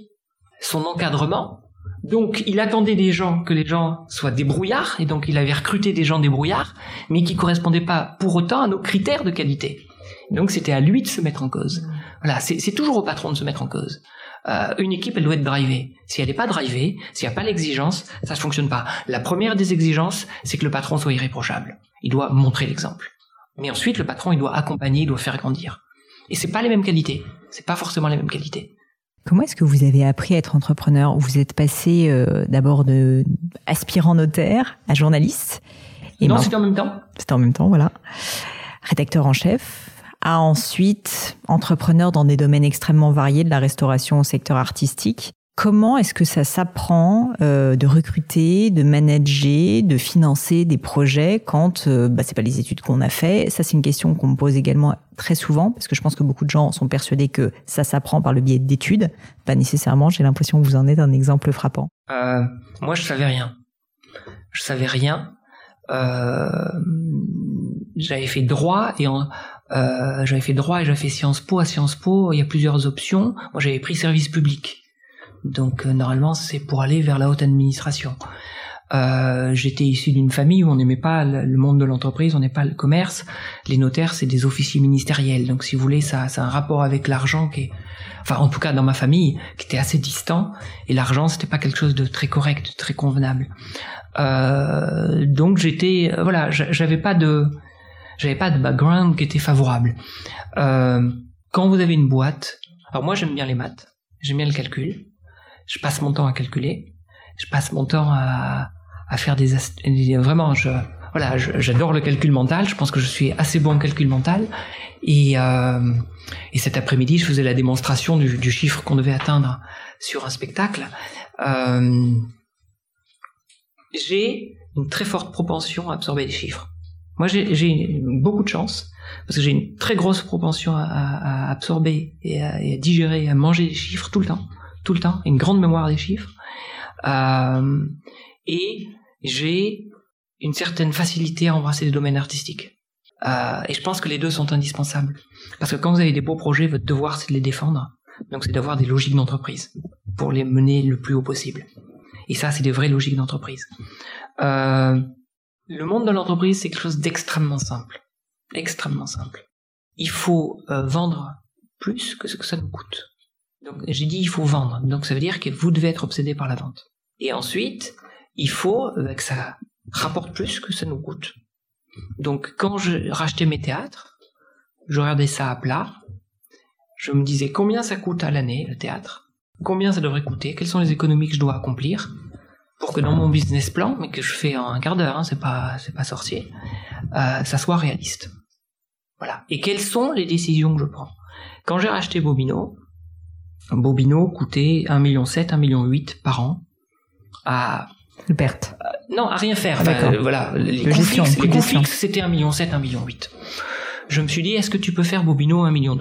Speaker 2: son encadrement. Donc, il attendait des gens que les gens soient débrouillards, et donc il avait recruté des gens débrouillards, mais qui correspondaient pas pour autant à nos critères de qualité. Donc, c'était à lui de se mettre en cause. Voilà, c'est toujours au patron de se mettre en cause. Euh, une équipe, elle doit être drivée. Si elle n'est pas drivée, s'il n'y a pas l'exigence, ça ne fonctionne pas. La première des exigences, c'est que le patron soit irréprochable. Il doit montrer l'exemple. Mais ensuite, le patron, il doit accompagner, il doit faire grandir. Et c'est pas les mêmes qualités. C'est pas forcément les mêmes qualités.
Speaker 1: Comment est-ce que vous avez appris à être entrepreneur? Vous êtes passé euh, d'abord de aspirant notaire à journaliste.
Speaker 2: Et non, c'était en même temps.
Speaker 1: C'était en même temps, voilà. Rédacteur en chef, à ensuite entrepreneur dans des domaines extrêmement variés, de la restauration au secteur artistique. Comment est-ce que ça s'apprend euh, de recruter, de manager, de financer des projets quand euh, bah, c'est pas les études qu'on a fait? Ça, c'est une question qu'on me pose également très souvent parce que je pense que beaucoup de gens sont persuadés que ça s'apprend par le biais d'études. Pas nécessairement. J'ai l'impression que vous en êtes un exemple frappant.
Speaker 2: Euh, moi, je savais rien. Je savais rien. Euh, j'avais fait droit et en, euh, j'avais fait droit et j'avais fait Sciences Po. À Sciences Po, il y a plusieurs options. Moi, j'avais pris service public. Donc, euh, normalement, c'est pour aller vers la haute administration. Euh, j'étais issu d'une famille où on n'aimait pas le monde de l'entreprise, on n'aimait pas le commerce. Les notaires, c'est des officiers ministériels. Donc, si vous voulez, ça, c'est un rapport avec l'argent qui est, enfin, en tout cas, dans ma famille, qui était assez distant. Et l'argent, c'était pas quelque chose de très correct, de très convenable. Euh, donc, j'étais, euh, voilà, j'avais pas de, j'avais pas de background qui était favorable. Euh, quand vous avez une boîte, alors moi j'aime bien les maths, j'aime bien le calcul, je passe mon temps à calculer, je passe mon temps à, faire des, vraiment je voilà j'adore le calcul mental, je pense que je suis assez bon en calcul mental et euh, et cet après-midi je faisais la démonstration du, chiffre qu'on devait atteindre sur un spectacle. Euh, j'ai une très forte propension à absorber des chiffres. Moi, j'ai beaucoup de chance parce que j'ai une très grosse propension à, absorber et à, et à, digérer, à manger des chiffres tout le temps, tout le temps, une grande mémoire des chiffres. Euh, et j'ai une certaine facilité à embrasser des domaines artistiques. Euh, et je pense que les deux sont indispensables. Parce que quand vous avez des beaux projets, votre devoir c'est de les défendre. Donc c'est d'avoir des logiques d'entreprise pour les mener le plus haut possible. Et ça, c'est des vraies logiques d'entreprise. Euh, le monde de l'entreprise, c'est quelque chose d'extrêmement simple. Extrêmement simple. Il faut vendre plus que ce que ça nous coûte. Donc j'ai dit il faut vendre. Donc ça veut dire que vous devez être obsédé par la vente. Et ensuite, il faut euh, que ça rapporte plus que ça nous coûte. Donc quand je rachetais mes théâtres, je regardais ça à plat. Je me disais combien ça coûte à l'année le théâtre, combien ça devrait coûter, quelles sont les économies que je dois accomplir, pour que dans mon business plan, mais que je fais en un quart d'heure, hein, c'est pas c'est pas sorcier, euh, ça soit réaliste. Voilà. Et quelles sont les décisions que je prends? Quand j'ai racheté Bobino, Bobino coûtait 1,7 million, 1,8 million par an à
Speaker 1: perte.
Speaker 2: Euh, non, à rien faire. Euh, voilà, les coûts fixes, les coûts fixes, c'était 1,7 million, 1,8 million. Je me suis dit, est-ce que tu peux faire Bobino 1,2 million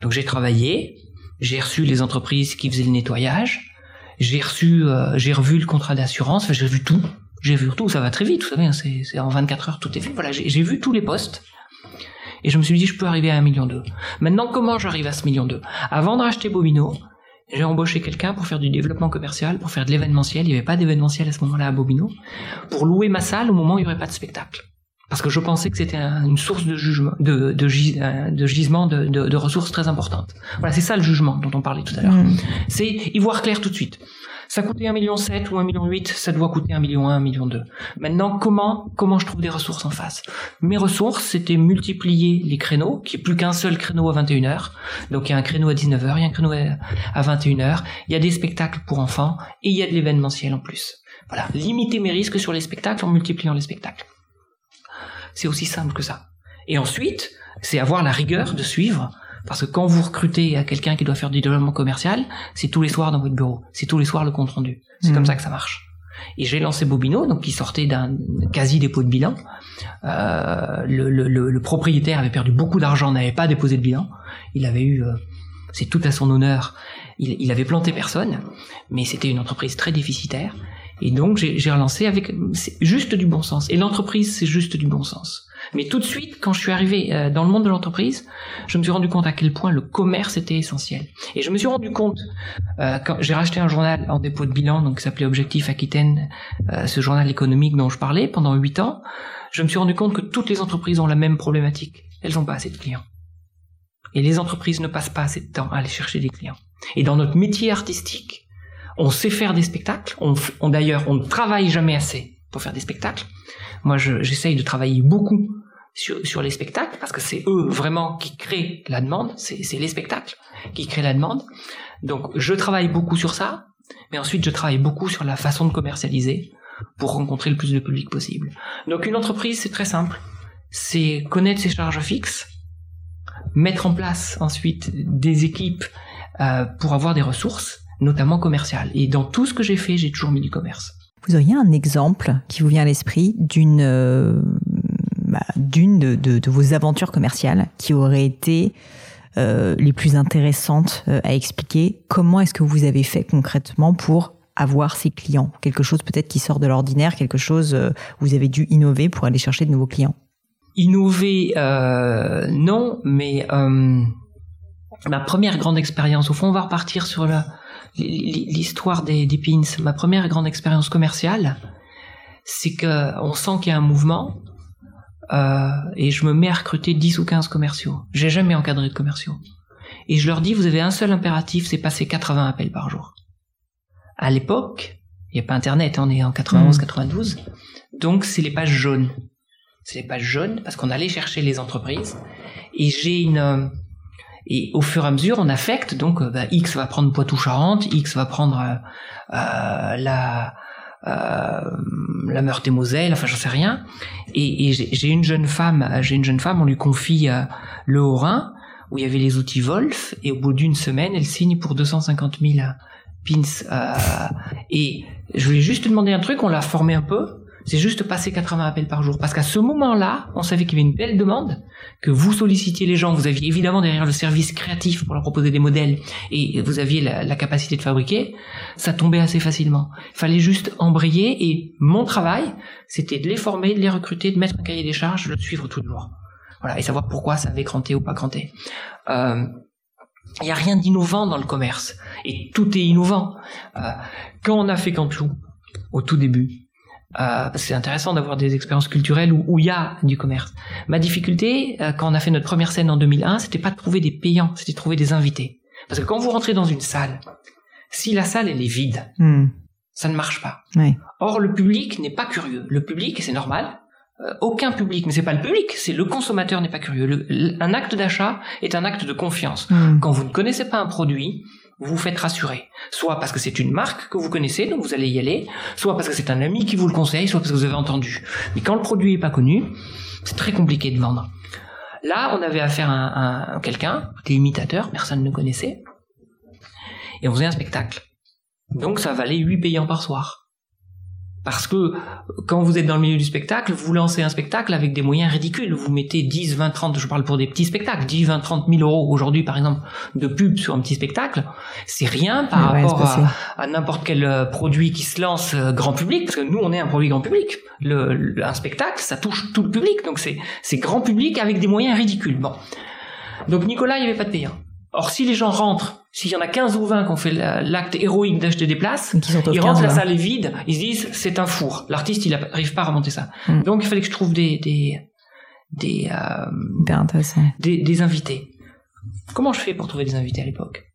Speaker 2: Donc j'ai travaillé, j'ai reçu les entreprises qui faisaient le nettoyage, j'ai reçu, euh, j'ai revu le contrat d'assurance, j'ai vu tout, j'ai vu tout, ça va très vite, vous savez, hein, c'est en 24 heures tout est fait. Voilà, j'ai vu tous les postes. Et je me suis dit, je peux arriver à un million deux. Maintenant, comment j'arrive à ce million deux Avant de racheter Bobino, j'ai embauché quelqu'un pour faire du développement commercial, pour faire de l'événementiel. Il n'y avait pas d'événementiel à ce moment-là à Bobino. Pour louer ma salle au moment où il n'y aurait pas de spectacle. parce que je pensais que c'était une source de jugement, de, de, de gisement de, de, de, ressources très importantes. Voilà, c'est ça le jugement dont on parlait tout à l'heure. Mm. C'est y voir clair tout de suite. Ça coûtait 1,7 million ou 1,8 million, ça doit coûter 1,1 million, 1,2 million. Maintenant, comment, comment je trouve des ressources en face? Mes ressources, c'était multiplier les créneaux, qui est plus qu'un seul créneau à 21h. Donc il y a un créneau à 19h, il y a un créneau à 21h, il y a des spectacles pour enfants, et il y a de l'événementiel en plus. Voilà, limiter mes risques sur les spectacles en multipliant les spectacles. C'est aussi simple que ça. Et ensuite, c'est avoir la rigueur de suivre parce que quand vous recrutez à quelqu'un qui doit faire du développement commercial, c'est tous les soirs dans votre bureau, c'est tous les soirs le compte rendu. C'est comme mmh. ça que ça marche. Et j'ai lancé Bobino, donc qui sortait d'un quasi dépôt de bilan. Euh, le, le, le, propriétaire avait perdu beaucoup d'argent, n'avait pas déposé de bilan. Il avait eu, euh, c'est tout à son honneur, il, il avait planté personne, mais c'était une entreprise très déficitaire. Et donc j'ai relancé avec juste du bon sens. Et l'entreprise, c'est juste du bon sens. Mais tout de suite, quand je suis arrivé euh, dans le monde de l'entreprise, je me suis rendu compte à quel point le commerce était essentiel. Et je me suis rendu compte, euh, quand j'ai racheté un journal en dépôt de bilan, donc qui s'appelait Objectif Aquitaine, euh, ce journal économique dont je parlais pendant huit ans, je me suis rendu compte que toutes les entreprises ont la même problématique. Elles n'ont pas assez de clients. Et les entreprises ne passent pas assez de temps à aller chercher des clients. Et dans notre métier artistique, on sait faire des spectacles. On, on d'ailleurs, on ne travaille jamais assez faire des spectacles. Moi, j'essaye de travailler beaucoup sur, les spectacles parce que c'est eux vraiment qui créent la demande. C'est les spectacles qui créent la demande. Donc, je travaille beaucoup sur ça, mais ensuite, je travaille beaucoup sur la façon de commercialiser pour rencontrer le plus de public possible. Donc, une entreprise, c'est très simple. C'est connaître ses charges fixes, mettre en place ensuite des équipes euh, pour avoir des ressources notamment commercial. Et dans tout ce que j'ai fait, j'ai toujours mis du commerce.
Speaker 1: Vous auriez un exemple qui vous vient à l'esprit d'une euh, bah, d'une de, vos aventures commerciales qui aurait été euh, les plus intéressantes euh, à expliquer? Comment est-ce que vous avez fait concrètement pour avoir ces clients? Quelque chose peut-être qui sort de l'ordinaire, quelque chose où vous avez dû innover pour aller chercher de nouveaux clients.
Speaker 2: Innover, non, mais ma première grande expérience, au fond, on va repartir sur la, l'histoire des, des pins, ma première grande expérience commerciale, c'est que on sent qu'il y a un mouvement euh, et je me mets à recruter 10 ou 15 commerciaux. J'ai jamais encadré de commerciaux. Et je leur dis, vous avez un seul impératif, c'est passer 80 appels par jour. À l'époque, il n'y a pas Internet, hein, on est en 91, 92, mmh. donc c'est les pages jaunes. C'est les pages jaunes parce qu'on allait chercher les entreprises. Et j'ai une, et au fur et à mesure, on affecte. Donc, euh, bah, X va prendre Poitou-Charentes, X va prendre euh, euh la euh, la Meurthe-et-Moselle, enfin j'en sais rien. Et, et j'ai une jeune femme, j'ai une jeune femme, on lui confie le Haut-Rhin où il y avait les outils Wolf, et au bout d'une semaine, elle signe pour 250 000 pins. et je voulais juste te demander un truc, on l'a formé un peu? C'est juste passer 80 appels par jour. Parce qu'à ce moment-là, on savait qu'il y avait une belle demande, que vous sollicitiez les gens, vous aviez évidemment derrière le service créatif pour leur proposer des modèles, et vous aviez la, capacité de fabriquer, ça tombait assez facilement. Il fallait juste embrayer, et mon travail, c'était de les former, de les recruter, de mettre un cahier des charges, de le suivre tout le jour. Voilà, et savoir pourquoi ça avait cranté ou pas cranté. Euh, il n'y a rien d'innovant dans le commerce. Et tout est innovant. Euh, quand on a fait Cantou, au tout début, euh, c'est intéressant d'avoir des expériences culturelles où il y a du commerce. Ma difficulté, euh, quand on a fait notre première scène en 2001, c'était pas de trouver des payants, c'était de trouver des invités. Parce que quand vous rentrez dans une salle, si la salle elle est vide, hmm. ça ne marche pas. Or le public n'est pas curieux. Le public, c'est normal, euh, aucun public, mais c'est pas le public, c'est le consommateur n'est pas curieux. un acte d'achat est un acte de confiance. Hmm. Quand vous ne connaissez pas un produit, vous vous faites rassurer. Soit parce que c'est une marque que vous connaissez, donc vous allez y aller, soit parce que c'est un ami qui vous le conseille, soit parce que vous avez entendu. Mais quand le produit est pas connu, c'est très compliqué de vendre. Là, on avait affaire à, quelqu'un, des imitateurs, personne ne connaissait, et on faisait un spectacle. Donc ça valait 8 payants par soir. Parce que quand vous êtes dans le milieu du spectacle, vous lancez un spectacle avec des moyens ridicules. Vous mettez 10, 20, 30, je parle pour des petits spectacles, 10, 20, 30 000 euros aujourd'hui par exemple de pub sur un petit spectacle. C'est rien par rapport à, n'importe quel euh, produit qui se lance euh, grand public, parce que nous on est un produit grand public. Le, un spectacle, ça touche tout le public, donc c'est, c'est grand public avec des moyens ridicules. Bon. Donc Nicolas, il n'y avait pas de payant. Or si les gens rentrent S'il y en a 15 ou 20 qui ont fait l'acte héroïque d'acheter des places,
Speaker 1: ils
Speaker 2: rentrent, la salle est vide, ils se disent c'est un four. L'artiste, il n'arrive pas à remonter ça. Mm. Donc il fallait que je trouve des des des,
Speaker 1: euh,
Speaker 2: des, des invités. Comment je fais pour trouver des invités à l'époque?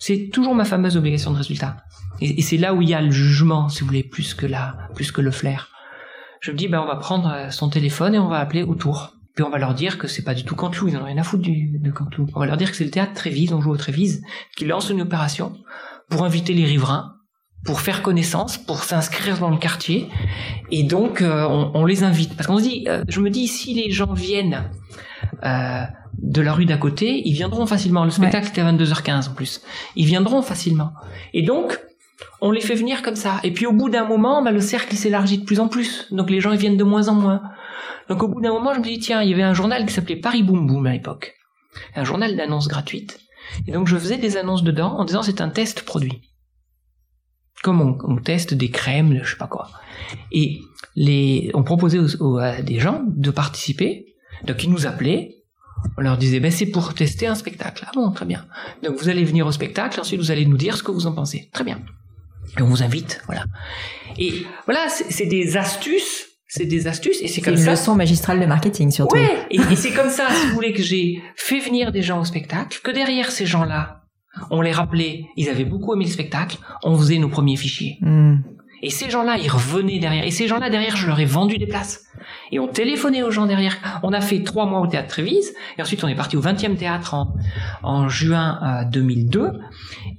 Speaker 2: C'est toujours ma fameuse obligation de résultat. Et, c'est là où il y a le jugement, si vous voulez, plus que là, plus que le flair. Je me dis, ben on va prendre euh, son téléphone et on va appeler autour. Puis on va leur dire que c'est pas du tout Cantelou, ils n'ont rien à foutre du, de Cantelou. On va leur dire que c'est le théâtre Trévise, on joue au Trévise, qui lance une opération pour inviter les riverains, pour faire connaissance, pour s'inscrire dans le quartier. Et donc euh, on, les invite. Parce qu'on se dit, euh, je me dis, si les gens viennent euh, de la rue d'à côté, ils viendront facilement. Le spectacle était à 22h15 en plus. Ils viendront facilement. Et donc, on les fait venir comme ça. Et puis au bout d'un moment, bah, le cercle s'élargit de plus en plus. Donc les gens ils viennent de moins en moins. Donc au bout d'un moment, je me dis, tiens, il y avait un journal qui s'appelait Paris Boom Boom à l'époque. Un journal d'annonces gratuites. Et donc je faisais des annonces dedans en disant c'est un test produit. Comme on, teste des crèmes, je sais pas quoi. Et les, on proposait à des gens de participer. Donc ils nous appelaient. On leur disait, ben c'est pour tester un spectacle. Ah bon, très bien. Donc vous allez venir au spectacle, ensuite vous allez nous dire ce que vous en pensez. Très bien. On vous invite, voilà. Et voilà, c'est des astuces c'est des astuces et c'est comme ça.
Speaker 1: Une leçon magistrale de marketing surtout.
Speaker 2: Ouais, et, c'est comme ça, si vous voulez, que j'ai fait venir des gens au spectacle, que derrière ces gens-là, on les rappelait, ils avaient beaucoup aimé le spectacle, on faisait nos premiers fichiers. Hmm. Et ces gens-là, ils revenaient derrière. Et ces gens-là, derrière, je leur ai vendu des places. Et on téléphonait aux gens derrière. On a fait trois mois au théâtre Trévise. Et ensuite, on est parti au 20e théâtre en, en juin 2002. Euh,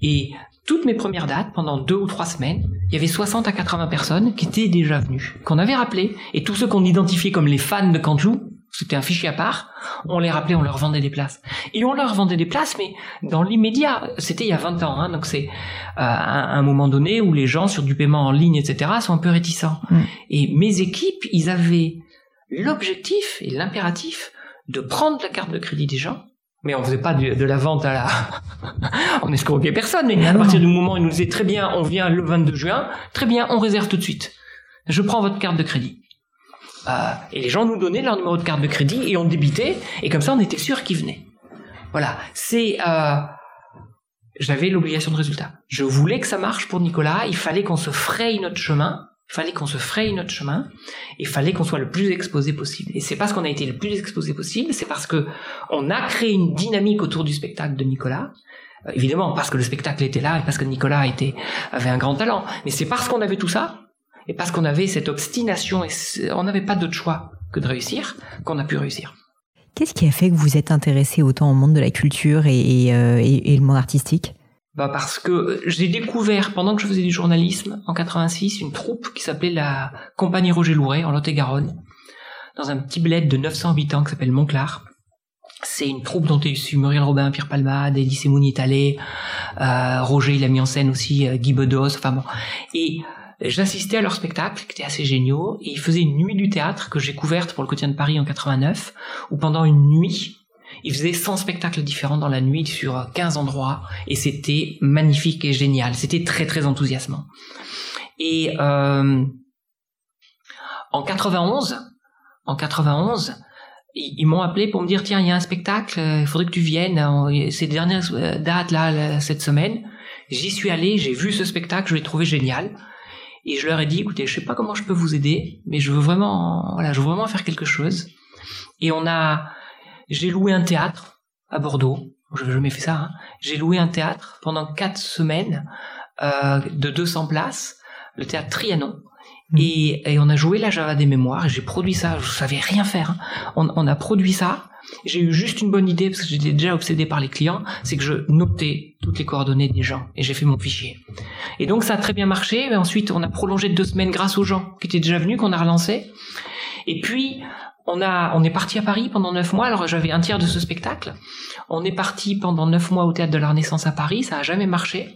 Speaker 2: et toutes mes premières dates, pendant deux ou trois semaines, il y avait 60 à 80 personnes qui étaient déjà venues, qu'on avait rappelé, et tous ceux qu'on identifiait comme les fans de Cantelou, c'était un fichier à part, on les rappelait, on leur vendait des places. Et on leur vendait des places, mais dans l'immédiat, c'était il y a 20 ans, hein, donc c'est euh, un, moment donné où les gens sur du paiement en ligne, etc., sont un peu réticents. Mm. Et mes équipes, ils avaient l'objectif et l'impératif de prendre la carte de crédit des gens, mais on faisait pas de, la vente à la, on escroquait personne. Mais à partir du moment où ils nous disaient très bien, on vient le 22 juin, très bien, on réserve tout de suite. Je prends votre carte de crédit. Euh, et les gens nous donnaient leur numéro de carte de crédit et on débitait et comme ça on était sûr qu'ils venaient. Voilà, c'est euh, j'avais l'obligation de résultat. Je voulais que ça marche pour Nicolas. Il fallait qu'on se fraye notre chemin fallait qu'on se fraye notre chemin, il fallait qu'on soit le plus exposé possible. Et c'est parce qu'on a été le plus exposé possible, c'est parce que on a créé une dynamique autour du spectacle de Nicolas. Euh, évidemment, parce que le spectacle était là et parce que Nicolas avait un grand talent. Mais c'est parce qu'on avait tout ça, et parce qu'on avait cette obstination, et on n'avait pas d'autre choix que de réussir, qu'on a pu réussir.
Speaker 1: Qu'est-ce qui a fait que vous êtes intéressé autant au monde de la culture et, et, euh, et le monde artistique?
Speaker 2: Bah parce que j'ai découvert pendant que je faisais du journalisme en 86 une troupe qui s'appelait la Compagnie Roger Louret en Lot-et-Garonne dans un petit bled de 900 habitants qui s'appelle Montclar. C'est une troupe dont est issu Muriel Robin, Pierre Palmade, Elie Semouni est euh, Roger il a mis en scène aussi euh, Guy Bedos, enfin bon. Et j'assistais à leur spectacle qui était assez géniaux et ils faisaient une nuit du théâtre que j'ai couverte pour le quotidien de Paris en 89 où pendant une nuit il faisait 100 spectacles différents dans la nuit sur 15 endroits et c'était magnifique et génial. C'était très très enthousiasmant. Et euh, en 91, en 91, ils, m'ont appelé pour me dire tiens il y a un spectacle, il faudrait que tu viennes. Ces dernières euh, dates là cette semaine, j'y suis allé, j'ai vu ce spectacle, je l'ai trouvé génial. Et je leur ai dit, écoutez, je sais pas comment je peux vous aider, mais je veux vraiment, voilà, je veux vraiment faire quelque chose. Et on a, j'ai loué un théâtre à Bordeaux. Je n'ai jamais fait ça. Hein. J'ai loué un théâtre pendant quatre semaines euh, de 200 places, le théâtre Trianon. Mmh. Et, et, on a joué la Java des mémoires. J'ai produit ça. Je savais rien faire. Hein. On, on, a produit ça. J'ai eu juste une bonne idée parce que j'étais déjà obsédé par les clients. C'est que je notais toutes les coordonnées des gens et j'ai fait mon fichier. Et donc ça a très bien marché. Mais ensuite, on a prolongé de deux semaines grâce aux gens qui étaient déjà venus, qu'on a relancé. Et puis, on a, on est parti à Paris pendant neuf mois. Alors j'avais un tiers de ce spectacle. On est parti pendant neuf mois au théâtre de la Renaissance à Paris. Ça a jamais marché.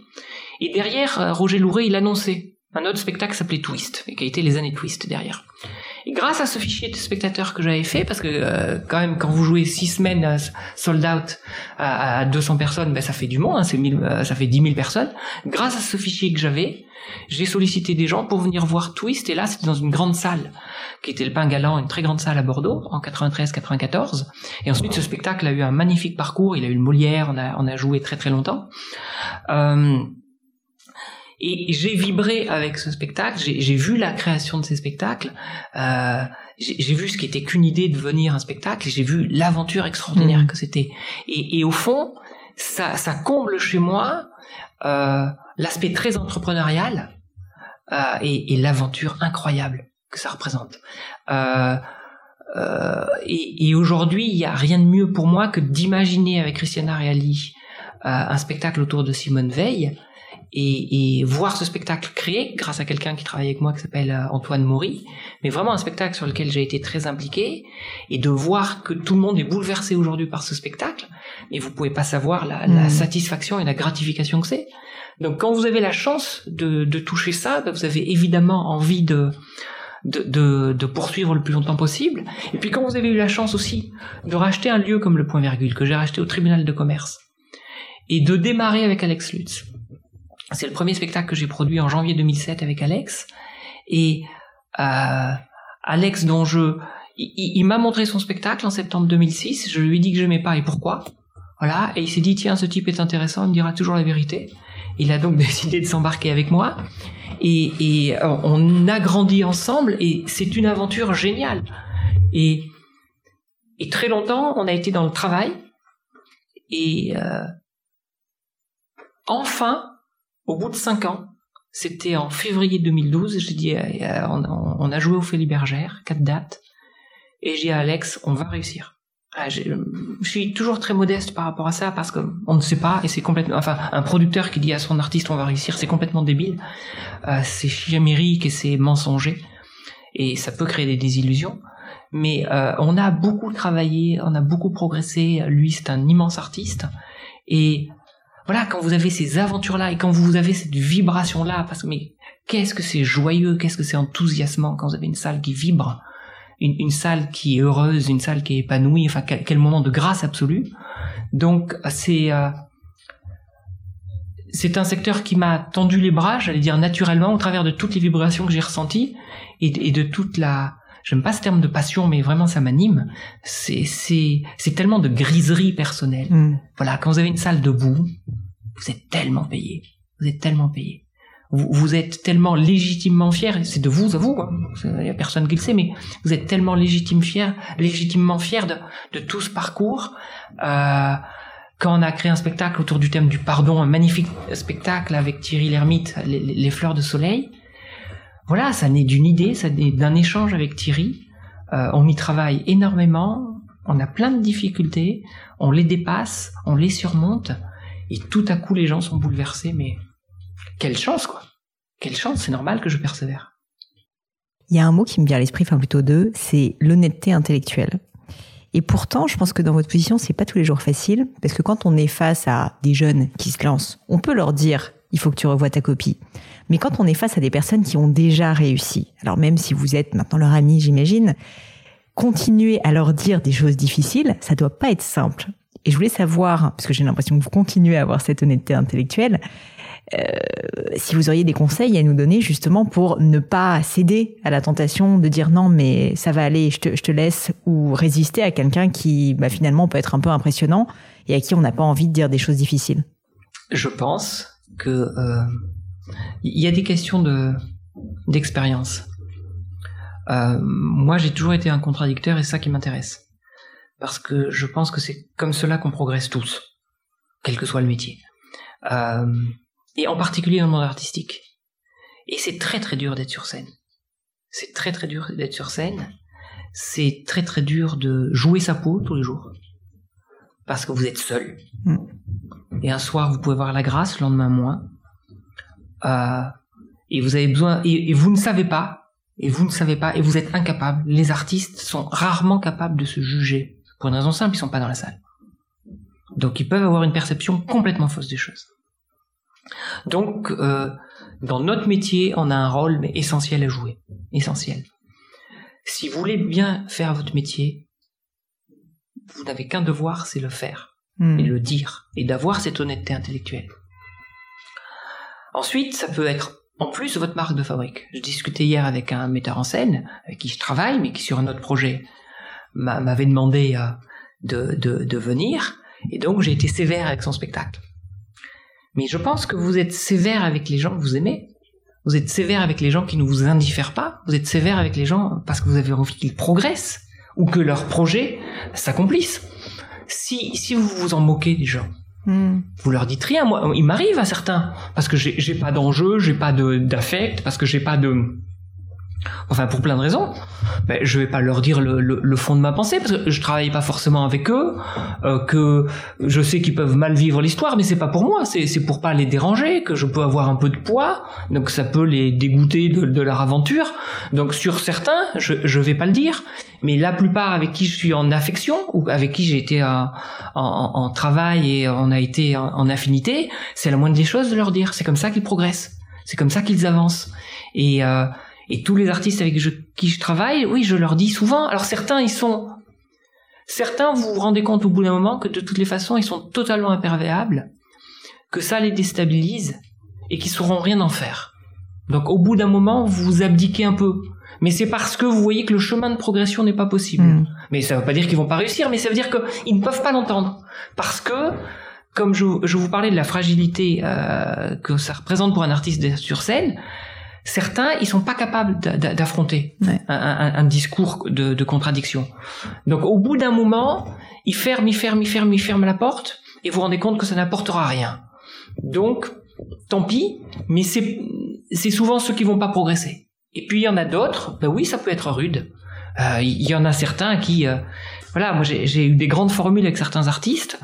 Speaker 2: Et derrière, euh, Roger Louret, il annonçait un autre spectacle s'appelait Twist, et qui a été les années Twist derrière. Grâce à ce fichier de spectateurs que j'avais fait, parce que euh, quand même quand vous jouez six semaines euh, sold out à, 200 personnes, ben ça fait du monde, hein, c'est euh, ça fait 10 000 personnes. Grâce à ce fichier que j'avais, j'ai sollicité des gens pour venir voir Twist. Et là, c'était dans une grande salle, qui était le Pain Galant, une très grande salle à Bordeaux, en 93-94. Et ensuite, ce spectacle a eu un magnifique parcours. Il a eu le Molière, on a, on a joué très très longtemps. Euh, et j'ai vibré avec ce spectacle, j'ai vu la création de ces spectacles, euh, j'ai vu ce qui était qu'une idée de venir un spectacle, j'ai vu l'aventure extraordinaire mmh. que c'était. Et, et, au fond, ça, ça comble chez moi euh, l'aspect très entrepreneurial euh, et, et l'aventure incroyable que ça représente. Euh, euh et, et aujourd'hui, il n'y a rien de mieux pour moi que d'imaginer avec Christiana Reali euh, un spectacle autour de Simone Veil et, et, voir ce spectacle créé grâce à quelqu'un qui travaille avec moi qui s'appelle euh, Antoine Maury, mais vraiment un spectacle sur lequel j'ai été très impliqué et de voir que tout le monde est bouleversé aujourd'hui par ce spectacle, et vous pouvez pas savoir la, la hmm. satisfaction et la gratification que c'est. Donc quand vous avez la chance de, de toucher ça, ben, vous avez évidemment envie de, de, de, de, poursuivre le plus longtemps possible. Et puis quand vous avez eu la chance aussi de racheter un lieu comme le Point Virgule que j'ai racheté au tribunal de commerce et de démarrer avec Alex Lutz c'est le premier spectacle que j'ai produit en janvier 2007 avec Alex. Et euh, Alex, dont je, il, m'a montré son spectacle en septembre 2006. Je lui ai dit que je n'aimais pas et pourquoi. Voilà. Et il s'est dit tiens, ce type est intéressant, il me dira toujours la vérité. Il a donc décidé de s'embarquer avec moi. Et, et euh, on a grandi ensemble et c'est une aventure géniale. Et, et très longtemps, on a été dans le travail. Et euh, enfin, au bout de cinq ans, c'était en février 2012, j'ai dit, euh, euh, on, a joué au Félibergère, quatre dates, et j'ai dit à Alex, on va réussir. Ah, je suis toujours très modeste par rapport à ça parce qu'on ne sait pas et c'est complètement enfin un producteur qui dit à son artiste on va réussir c'est complètement débile. Euh, c'est chimérique et c'est mensonger et ça peut créer des désillusions. Mais on a beaucoup travaillé on a beaucoup progressé. Lui c'est un immense artiste et voilà, quand vous avez ces aventures-là et quand vous avez cette vibration-là, parce que mais qu'est-ce que c'est joyeux, qu'est-ce que c'est enthousiasmant quand vous avez une salle qui vibre, une, salle qui est heureuse, une salle qui est épanouie, enfin quel, moment de grâce absolue. Donc c'est euh, c'est un secteur qui m'a tendu les bras, j'allais dire naturellement, au travers de toutes les vibrations que j'ai ressenties et, de toute la j'aime pas ce terme de passion, mais vraiment ça m'anime. C'est c'est c'est tellement de griserie personnelle. Mm. Voilà, quand vous avez une salle debout, vous êtes tellement payé. Vous êtes tellement payé. Vous, vous êtes tellement légitimement fier. C'est de vous à vous. Hein. Il y a personne qui le sait, mais vous êtes tellement légitime fier, légitimement fier de, de tout ce parcours. Euh, quand on a créé un spectacle autour du thème du pardon, un magnifique spectacle avec Thierry Lhermitte, les, les fleurs de soleil, voilà, ça naît d'une idée, ça naît d'un échange avec Thierry. Euh, on y travaille énormément, on a plein de difficultés, on les dépasse, on les surmonte, et tout à coup les gens sont bouleversés, mais quelle chance quoi Quelle chance, c'est normal que je persévère.
Speaker 1: Il y a un mot qui me vient à l'esprit, enfin plutôt deux, c'est l'honnêteté intellectuelle. Et pourtant, je pense que dans votre position, c'est pas tous les jours facile, parce que quand on est face à des jeunes qui se lancent, on peut leur dire, il faut que tu revoies ta copie. Mais quand on est face à des personnes qui ont déjà réussi, alors même si vous êtes maintenant leur ami, j'imagine, continuer à leur dire des choses difficiles, ça doit pas être simple. Et je voulais savoir, parce que j'ai l'impression que vous continuez à avoir cette honnêteté intellectuelle, euh, si vous auriez des conseils à nous donner justement pour ne pas céder à la tentation de dire non mais ça va aller, je te, je te laisse, ou résister à quelqu'un qui bah, finalement peut être un peu impressionnant et à qui on n'a pas envie de dire des choses difficiles?
Speaker 2: Je pense que euh, il y a des questions de d'expérience. Euh, moi, j'ai toujours été un contradicteur et ça qui m'intéresse. Parce que je pense que c'est comme cela qu'on progresse tous, quel que soit le métier. Euh, et en particulier dans le monde artistique. Et c'est très très dur d'être sur scène. C'est très très dur d'être sur scène. C'est très très dur de jouer sa peau tous les jours. Parce que vous êtes seul. Et un soir, vous pouvez voir la grâce, le lendemain moins. Euh, et vous avez besoin, et, vous ne savez pas, et vous ne savez pas, et vous êtes incapable. Les artistes sont rarement capables de se juger. Pour une raison simple, ils sont pas dans la salle. Donc ils peuvent avoir une perception complètement fausse des choses. Donc, euh, dans notre métier, on a un rôle essentiel à jouer. Essentiel. Si vous voulez bien faire votre métier, vous n'avez qu'un devoir, c'est le faire
Speaker 1: Hmm.
Speaker 2: et le dire et d'avoir cette honnêteté intellectuelle. Ensuite, ça peut être en plus votre marque de fabrique. Je discutais hier avec un metteur en scène avec qui je travaille, mais qui sur un autre projet m'a- m'avait demandé euh, de, de, de venir, et donc j'ai été sévère avec son spectacle. Mais je pense que vous êtes sévère avec les gens que vous aimez. Vous êtes sévère avec les gens qui ne vous indiffèrent pas. Vous êtes sévère avec les gens parce que vous avez envie qu'ils progressent ou que leur projet s'accomplisse. Si, si vous vous en moquez des gens,
Speaker 1: Hmm.
Speaker 2: vous leur dites rien. Moi, il m'arrive à certains parce que j'ai pas d'enjeu, j'ai pas d'affect, parce que j'ai pas de, enfin pour plein de raisons. Ben, je vais pas leur dire le, le, le fond de ma pensée parce que je travaille pas forcément avec eux, euh, que je sais qu'ils peuvent mal vivre l'histoire, mais c'est pas pour moi. C'est c'est pour pas les déranger que je peux avoir un peu de poids, donc ça peut les dégoûter de, de leur aventure. Donc sur certains, je je vais pas le dire, mais la plupart avec qui je suis en affection ou avec qui j'ai été euh, en, en, en travail et on a été en, affinité, c'est la moindre des choses de leur dire. C'est comme ça qu'ils progressent. C'est comme ça qu'ils avancent. Et, euh, et tous les artistes avec je- qui je travaille, oui, je leur dis souvent. Alors certains, ils sont, certains, vous vous rendez compte au bout d'un moment que de toutes les façons, ils sont totalement imperméables, que ça les déstabilise et qu'ils sauront rien en faire. Donc au bout d'un moment, vous abdiquez un peu. Mais c'est parce que vous voyez que le chemin de progression n'est pas possible.
Speaker 1: Hmm.
Speaker 2: Mais ça veut pas dire qu'ils vont pas réussir, mais ça veut dire qu'ils ne peuvent pas l'entendre. Parce que, comme je, je vous parlais de la fragilité euh, que ça représente pour un artiste sur scène, certains, ils sont pas capables d'a- d'a- d'affronter
Speaker 1: Ouais.
Speaker 2: un, un- un discours de, de contradiction. Donc au bout d'un moment, ils ferment, ils ferment, ils ferment, ils ferment la porte, et vous vous rendez compte que ça n'apportera rien. Donc, tant pis, mais c'est souvent ceux qui vont pas progresser. Et puis il y en a d'autres, ben oui, ça peut être rude. Euh, Il y en a certains qui, euh, voilà, moi j'ai j'ai eu des grandes formules avec certains artistes.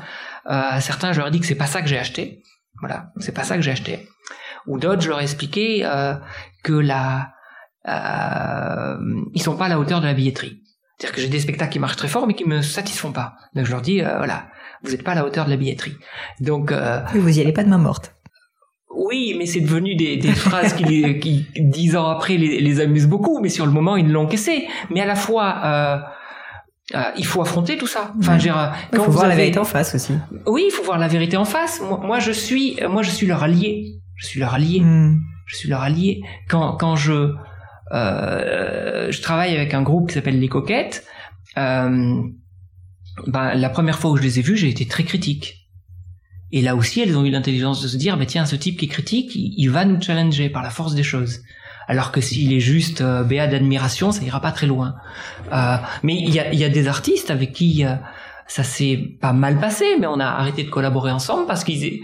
Speaker 2: Euh, certains, je leur ai dit que c'est pas ça que j'ai acheté. Voilà, c'est pas ça que j'ai acheté. Ou d'autres, je leur ai expliqué euh, que la, euh, ils sont pas à la hauteur de la billetterie. C'est-à-dire que j'ai des spectacles qui marchent très fort, mais qui me satisfont pas. Donc je leur dis, euh, voilà, vous n'êtes pas à la hauteur de la billetterie. Donc euh,
Speaker 1: vous y allez pas de main morte.
Speaker 2: oui, mais c'est devenu des, des phrases qui, qui, dix ans après, les, les amusent beaucoup, mais sur le moment, ils l'ont encaissé. Mais à la fois, euh, il faut affronter tout ça. Enfin, dire,
Speaker 1: Il faut voir la vérité en face aussi.
Speaker 2: Oui, il faut voir la vérité en face. Moi, moi, je suis, moi, je suis leur allié. Je suis leur allié.
Speaker 1: Hmm.
Speaker 2: Je suis leur allié. Quand, quand je, euh, je travaille avec un groupe qui s'appelle Les Coquettes, euh, ben, la première fois où je les ai vus, j'ai été très critique. Et là aussi, elles ont eu l'intelligence de se dire, tiens, ce type qui est critique, il, il va nous challenger par la force des choses. Alors que s'il est juste euh, béat d'admiration, ça ira pas très loin. Euh, mais il y a, y a des artistes avec qui euh, ça s'est pas mal passé, mais on a arrêté de collaborer ensemble parce qu'ils,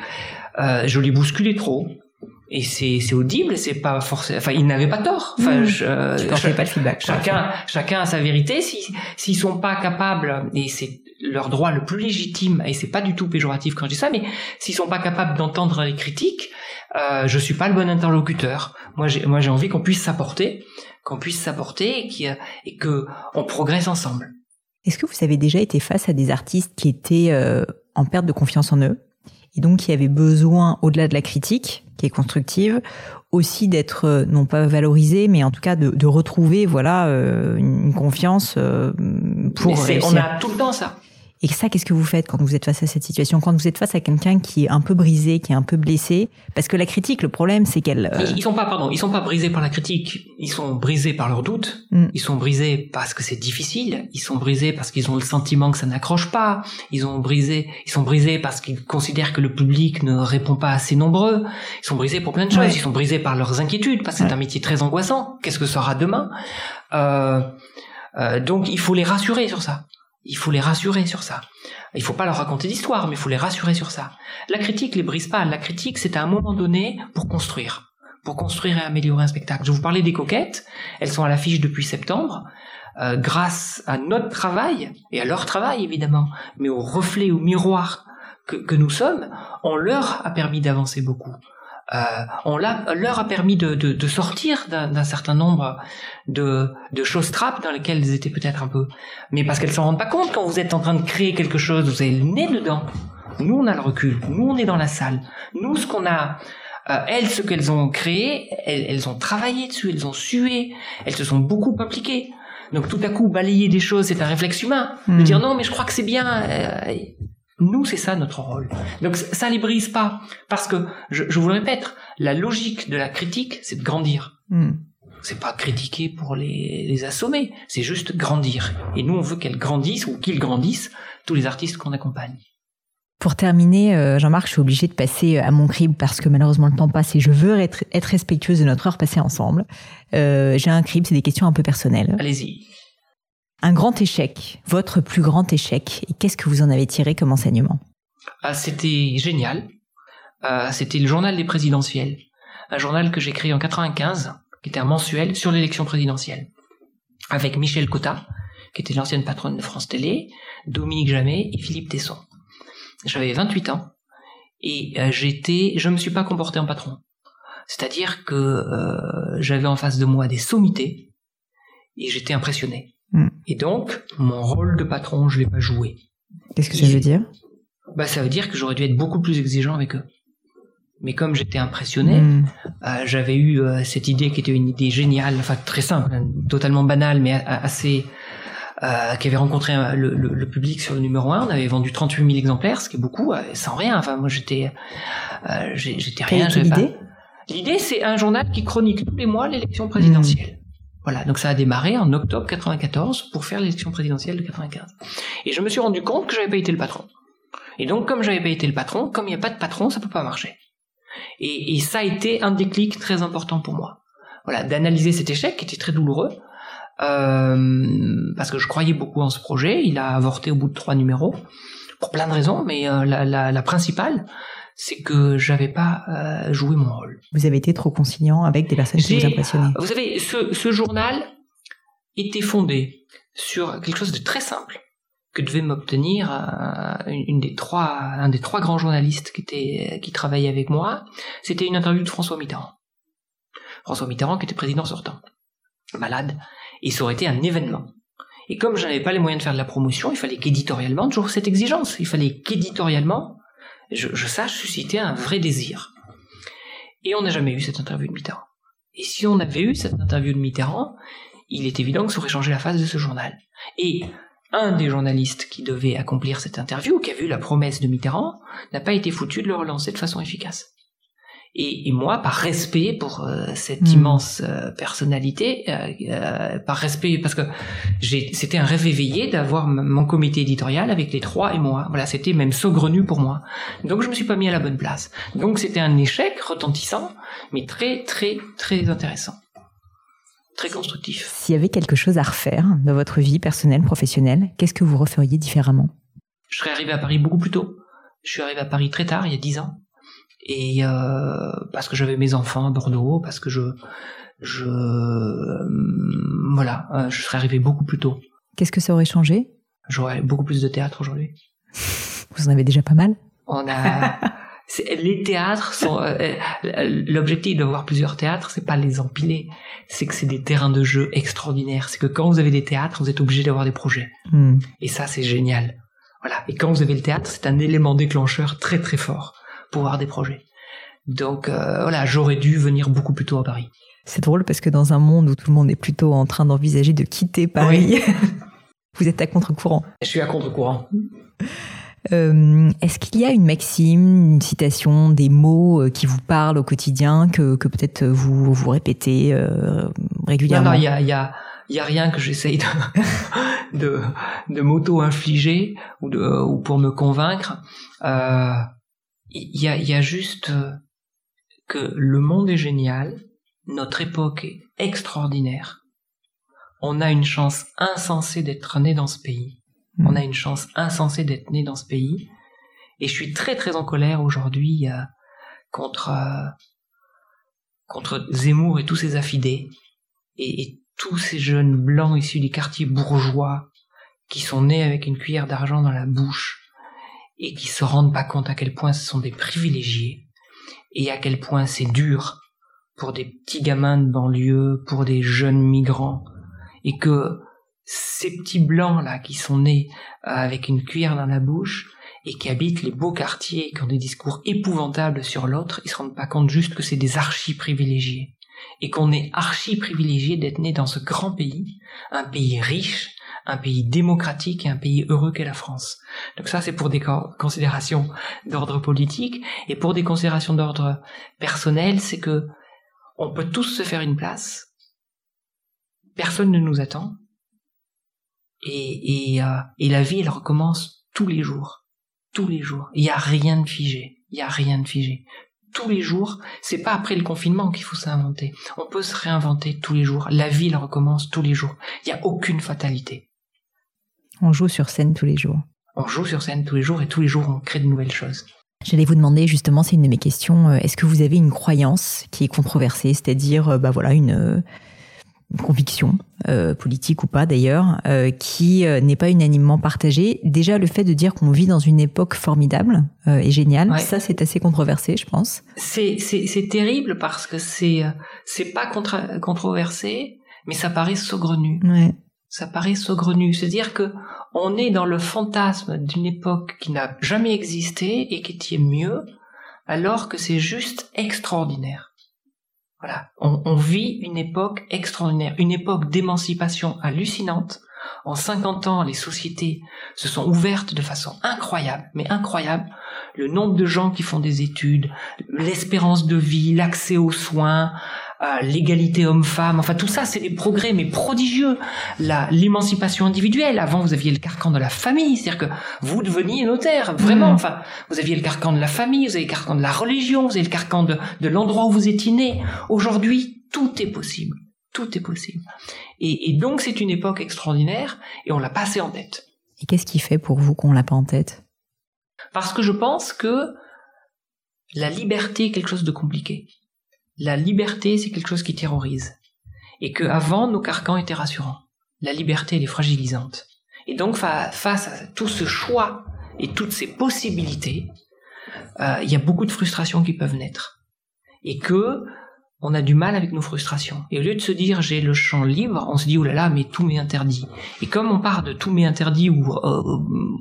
Speaker 2: je les bousculais trop. Et c'est, c'est audible, c'est pas forcément, enfin, ils n'avaient pas tort. Enfin,
Speaker 1: Mmh.
Speaker 2: je, euh,
Speaker 1: pas le feedback.
Speaker 2: Chacun, chacun a sa vérité. Si, s'ils sont pas capables, et c'est leur droit le plus légitime, et c'est pas du tout péjoratif quand je dis ça, mais s'ils sont pas capables d'entendre les critiques, euh, je suis pas le bon interlocuteur. Moi, j'ai, moi, j'ai envie qu'on puisse s'apporter, qu'on puisse s'apporter et, et que on progresse ensemble.
Speaker 1: Est-ce que vous avez déjà été face à des artistes qui étaient euh, en perte de confiance en eux et donc qui avaient besoin, au-delà de la critique, qui est constructive, aussi d'être euh, non pas valorisés, mais en tout cas de, de retrouver voilà euh, une confiance euh, pour
Speaker 2: Mais on a tout le temps ça.
Speaker 1: Et ça, qu'est-ce que vous faites quand vous êtes face à cette situation Quand vous êtes face à quelqu'un qui est un peu brisé, qui est un peu blessé? Parce que la critique, le problème, c'est qu'elle... euh,
Speaker 2: Ils, sont pas, pardon, ils sont pas brisés par la critique. Ils sont brisés par leurs doutes.
Speaker 1: Mm.
Speaker 2: Ils sont brisés parce que c'est difficile. Ils sont brisés parce qu'ils ont le sentiment que ça n'accroche pas. Ils ont brisé, ils sont brisés parce qu'ils considèrent que le public ne répond pas assez nombreux. Ils sont brisés pour plein de choses.
Speaker 1: Ouais.
Speaker 2: Ils sont brisés par leurs inquiétudes parce que c'est un métier très angoissant. Qu'est-ce que sera demain? Euh, euh, Donc il faut les rassurer sur ça. Il faut les rassurer sur ça. Il faut pas leur raconter d'histoire, mais il faut les rassurer sur ça. La critique les brise pas. La critique, c'est à un moment donné pour construire. Pour construire et améliorer un spectacle. Je vous parlais des coquettes. Elles sont à l'affiche depuis septembre. euh, grâce à notre travail, et à leur travail évidemment, mais au reflet, au miroir que, que nous sommes, on leur a permis d'avancer beaucoup. Euh, on l'a- leur a permis de, de, de sortir d'un d'un certain nombre de, de choses trappes dans lesquelles elles étaient peut-être un peu. Mais parce qu'elles s'en rendent pas compte quand vous êtes en train de créer quelque chose, vous avez le nez dedans. Nous, on a le recul. Nous, on est dans la salle. Nous, ce qu'on a, euh, elles, ce qu'elles ont créé, elles, elles ont travaillé dessus, elles ont sué, elles se sont beaucoup impliquées. Donc tout à coup, balayer des choses, c'est un réflexe humain. De
Speaker 1: Hmm.
Speaker 2: dire non, mais je crois que c'est bien. Euh, Nous, c'est ça notre rôle. Donc ça les brise pas. Parce que, je, je vous le répète, la logique de la critique, c'est de grandir.
Speaker 1: Hmm.
Speaker 2: C'est pas critiquer pour les, les assommer, c'est juste grandir. Et nous, on veut qu'elles grandissent ou qu'ils grandissent, tous les artistes qu'on accompagne.
Speaker 1: Pour terminer, euh, Jean-Marc, je suis obligée de passer à mon crible parce que malheureusement le temps passe et je veux être, être respectueuse de notre heure passée ensemble. Euh, J'ai un crible, c'est des questions un peu personnelles.
Speaker 2: Allez-y.
Speaker 1: Un grand échec, votre plus grand échec, et qu'est-ce que vous en avez tiré comme enseignement?
Speaker 2: Ah, c'était génial. Euh, c'était le journal des présidentielles. Un journal que j'ai créé en 95, qui était un mensuel sur l'élection présidentielle. Avec Michel Cotta, qui était l'ancienne patronne de France Télé, Dominique Jamet et Philippe Tesson. J'avais 28 ans et euh, j'étais, je me suis pas comporté en patron. C'est-à-dire que euh, j'avais en face de moi des sommités et j'étais impressionné.
Speaker 1: Mm.
Speaker 2: Et donc, mon rôle de patron, je l'ai pas joué.
Speaker 1: Qu'est-ce que ça veut dire?
Speaker 2: Bah, ça veut dire que j'aurais dû être beaucoup plus exigeant avec eux. Mais comme j'étais impressionné,
Speaker 1: Hmm.
Speaker 2: euh, j'avais eu euh, cette idée qui était une idée géniale, enfin très simple, hein, totalement banale, mais assez, euh, qui avait rencontré le, le- le public sur le numéro 1. On avait vendu 38 000 exemplaires, ce qui est beaucoup, euh, sans rien. Enfin, moi, j'étais, euh, j'étais rien. pas-
Speaker 1: l'idée
Speaker 2: L'idée, c'est un journal qui chronique tous les mois l'élection présidentielle. Voilà, donc ça a démarré en octobre 94 pour faire l'élection présidentielle de 95. Et je me suis rendu compte que j'avais pas été le patron. Et donc, comme j'avais pas été le patron, comme il n'y a pas de patron, ça peut pas marcher. Et, ça a été un déclic très important pour moi. Voilà, d'analyser cet échec qui était très douloureux, euh, parce que je croyais beaucoup en ce projet. Il a avorté au bout de trois numéros pour plein de raisons, mais euh, la principale, c'est que j'avais pas euh, joué mon rôle.
Speaker 1: Vous avez été trop conciliant avec des personnes qui vous impressionnaient.
Speaker 2: Vous savez, ce, ce journal était fondé sur quelque chose de très simple que devait m'obtenir euh, une, une des trois, un des trois grands journalistes qui était, qui travaillait avec moi. C'était une interview de François Mitterrand. François Mitterrand qui était président sortant, malade, et ça aurait été un événement. Et comme je n'avais pas les moyens de faire de la promotion, il fallait qu'éditorialement, toujours cette exigence, il fallait qu'éditorialement, je, sache susciter un vrai désir. Et on n'a jamais eu cette interview de Mitterrand. Et si on avait eu cette interview de Mitterrand, il est évident que ça aurait changé la face de ce journal. Et un des journalistes qui devait accomplir cette interview, qui a vu la promesse de Mitterrand, n'a pas été foutu de le relancer de façon efficace. Et, et moi, par respect pour euh, cette
Speaker 1: Mm.
Speaker 2: immense euh, personnalité, euh, euh, par respect, parce que c'était un rêve éveillé d'avoir mon comité éditorial avec les trois et moi. Voilà, c'était même saugrenu pour moi. Donc je me suis pas mis à la bonne place. Donc c'était un échec retentissant, mais très très très intéressant, très constructif.
Speaker 1: S'il y avait quelque chose à refaire dans votre vie personnelle, professionnelle, qu'est-ce que vous referiez différemment?
Speaker 2: Je serais arrivé à Paris beaucoup plus tôt. Je suis arrivé à Paris très tard, il y a dix ans, et euh, parce que j'avais mes enfants à Bordeaux, parce que je je euh, voilà, euh, je serais arrivé beaucoup plus tôt.
Speaker 1: Qu'est-ce que ça aurait changé?
Speaker 2: J'aurais beaucoup plus de théâtre aujourd'hui.
Speaker 1: Vous en avez déjà pas mal?
Speaker 2: On a les théâtres sont euh, l'objectif d'avoir plusieurs théâtres, c'est pas les empiler, c'est que c'est des terrains de jeu extraordinaires. C'est que quand vous avez des théâtres, vous êtes obligé d'avoir des projets.
Speaker 1: Hmm.
Speaker 2: Et ça, c'est génial. Voilà. Et quand vous avez le théâtre, c'est un élément déclencheur très très fort pour avoir des projets. Donc euh, voilà, j'aurais dû venir beaucoup plus tôt à Paris.
Speaker 1: C'est drôle parce que dans un monde où tout le monde est plutôt en train d'envisager de quitter Paris, vous êtes à contre-courant.
Speaker 2: Je suis à contre-courant.
Speaker 1: Euh, Est-ce qu'il y a une maxime, une citation, des mots euh, qui vous parlent au quotidien que, que peut-être vous vous répétez euh,
Speaker 2: Non,
Speaker 1: régulièrement
Speaker 2: non, il y a, il y a, il y a rien que j'essaye de, de, de m'auto-infliger ou, de, ou pour me convaincre. Euh, Il y, a, il y a juste euh, que le monde est génial, notre époque est extraordinaire. On a une chance insensée d'être né dans ce pays.
Speaker 1: Mm.
Speaker 2: On a une chance insensée d'être né dans ce pays. Et je suis très très en colère aujourd'hui euh, contre euh, contre Zemmour et tous ses affidés et, et tous ces jeunes blancs issus des quartiers bourgeois qui sont nés avec une cuillère d'argent dans la bouche et qui se rendent pas compte à quel point ce sont des privilégiés et à quel point c'est dur pour des petits gamins de banlieue, pour des jeunes migrants. Et que ces petits blancs là qui sont nés euh, avec une cuillère dans la bouche et qui habitent les beaux quartiers et qui ont des discours épouvantables sur l'autre, ils se rendent pas compte juste que c'est des archi privilégiés. Et qu'on est archi privilégié d'être né dans ce grand pays, un pays riche, un pays démocratique et un pays heureux qu'est la France. Donc ça, c'est pour des considérations d'ordre politique et pour des considérations d'ordre personnel, c'est que on peut tous se faire une place. Personne ne nous attend. Et, et, euh, et la vie, elle recommence tous les jours. Tous les jours. Il n'y a rien de figé. Il n'y a rien de figé tous les jours. C'est pas après le confinement qu'il faut s'inventer. On peut se réinventer tous les jours. La vie, elle recommence tous les jours. Il n'y a aucune fatalité.
Speaker 1: On joue sur scène tous les jours.
Speaker 2: On joue sur scène tous les jours et tous les jours on crée de nouvelles choses.
Speaker 1: J'allais vous demander justement, c'est une de mes questions, euh, est-ce que vous avez une croyance qui est controversée, c'est-à-dire euh, bah voilà une, euh, conviction politique ou pas d'ailleurs, qui n'est pas unanimement partagée? Déjà le fait de dire qu'on vit dans une époque formidable et géniale, ça c'est assez controversé, je pense.
Speaker 2: C'est c'est terrible parce que c'est c'est pas controversé, mais ça paraît saugrenu.
Speaker 1: Ouais
Speaker 2: ça paraît saugrenu. C'est-à-dire que on est dans le fantasme d'une époque qui n'a jamais existé et qui est mieux, alors que c'est juste extraordinaire. Voilà, on, vit une époque extraordinaire, une époque d'émancipation hallucinante. En 50 ans, les sociétés se sont ouvertes de façon incroyable, mais incroyable. Le nombre de gens qui font des études, l'espérance de vie, l'accès aux soins, l'égalité homme-femme, enfin tout ça, c'est des progrès mais prodigieux. La l'émancipation individuelle. Avant, vous aviez le carcan de la famille, c'est-à-dire que vous deveniez notaire, vraiment. Mm. Enfin, vous aviez le carcan de la famille, vous avez le carcan de la religion, vous avez le carcan de, de l'endroit où vous étiez né. Aujourd'hui, tout est possible. Tout est possible. Et, et donc, c'est une époque extraordinaire et on l'a passé en tête.
Speaker 1: Et qu'est-ce qui fait pour vous qu'on l'a pas en tête?
Speaker 2: Parce que je pense que la liberté est quelque chose de compliqué la liberté, c'est quelque chose qui terrorise. Et que avant, nos carcans étaient rassurants. La liberté, elle est fragilisante. Et donc, face à tout ce choix et toutes ces possibilités, euh, il y a beaucoup de frustrations qui peuvent naître. Et que on a du mal avec nos frustrations. Et au lieu de se dire j'ai le champ libre, on se dit oh là là, mais tout m'est interdit. Et comme on part de tout m'est interdit ou euh,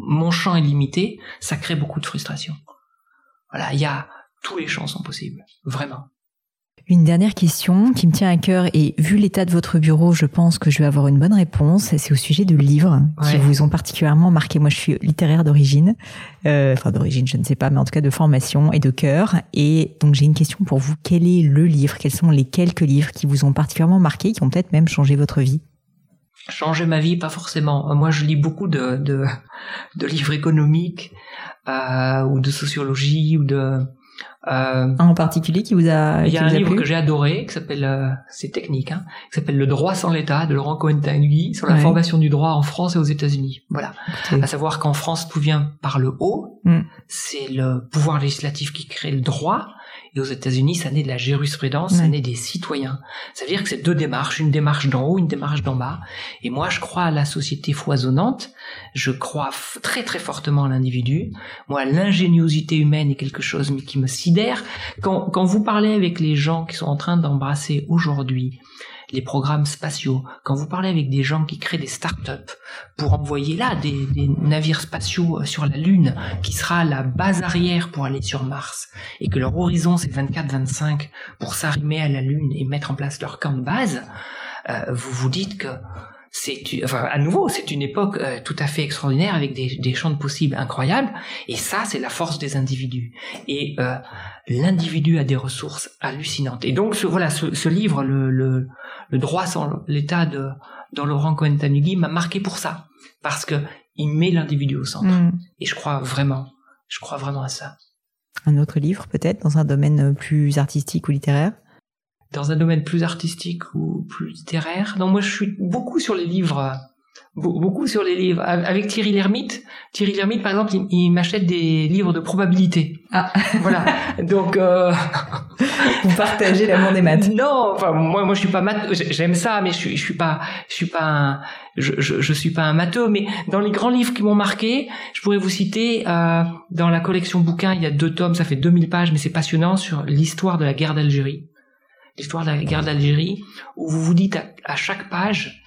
Speaker 2: mon champ est limité, ça crée beaucoup de frustration. Voilà, il y a tous les champs sont possibles, vraiment.
Speaker 1: Une dernière question qui me tient à cœur et vu l'état de votre bureau, je pense que je vais avoir une bonne réponse. C'est au sujet de livres qui vous ont particulièrement marqué. Moi, je suis littéraire d'origine, euh, enfin d'origine, je ne sais pas, mais en tout cas de formation et de cœur. Et donc j'ai une question pour vous. Quel est le livre? Quels sont les quelques livres qui vous ont particulièrement marqué, qui ont peut-être même changé votre vie?
Speaker 2: Changer ma vie, pas forcément. Moi, je lis beaucoup de, de, de livres économiques euh, ou de sociologie ou de
Speaker 1: euh, en particulier qui vous a
Speaker 2: Il y a
Speaker 1: un
Speaker 2: livre que j'ai adoré qui s'appelle euh, c'est technique hein, qui s'appelle Le droit sans l'État de Laurent Cohen-Tanguy sur la formation du droit en France et aux États-Unis. Voilà. À savoir qu'en France tout vient par le haut, mm. c'est le pouvoir législatif qui crée le droit et aux États-Unis, ça naît de la jurisprudence, ça naît des citoyens. Ça veut dire que c'est deux démarches, une démarche d'en haut, une démarche d'en bas. Et moi, je crois à la société foisonnante. Je crois très très fortement à l'individu. Moi, l'ingéniosité humaine est quelque chose qui me sidère. Quand, quand vous parlez avec les gens qui sont en train d'embrasser aujourd'hui les programmes spatiaux, quand vous parlez avec des gens qui créent des start-up pour envoyer là des, navires spatiaux euh, sur la Lune, qui sera la base arrière pour aller sur Mars, et que leur horizon c'est 24-25 pour s'arrimer à la Lune et mettre en place leur camp de base, euh, vous vous dites que c'est enfin à nouveau c'est une époque euh, tout à fait extraordinaire avec des, des, champs de possibles incroyables. Et ça c'est la force des individus. Et euh, l'individu a des ressources hallucinantes. Et donc ce, voilà ce, ce livre le, le, le, droit sans l'état de dans Laurent Cohen Tanugui m'a marqué pour ça. Parce que il met l'individu au centre. Mm. et je crois vraiment je crois vraiment à ça.
Speaker 1: Un autre livre peut-être dans un domaine plus artistique ou littéraire?
Speaker 2: Dans un domaine plus artistique ou plus littéraire. Non, moi je suis beaucoup sur les livres, beaucoup sur les livres. Avec Thierry Lhermitte, Thierry Lhermitte par exemple, il, m'achète des livres de probabilité.
Speaker 1: Ah,
Speaker 2: voilà. Donc euh...
Speaker 1: vous partagez l'amour des maths.
Speaker 2: Non, enfin moi moi je suis pas maths, j'aime ça, mais je suis je suis pas je suis pas un je, je, je, suis pas un matheux, mais dans les grands livres qui m'ont marqué, je pourrais vous citer euh, dans la collection bouquins, il y a deux tomes, ça fait 2000 pages, mais c'est passionnant sur l'histoire de la guerre d'Algérie l'histoire de la guerre d'Algérie, où vous vous dites à, chaque page,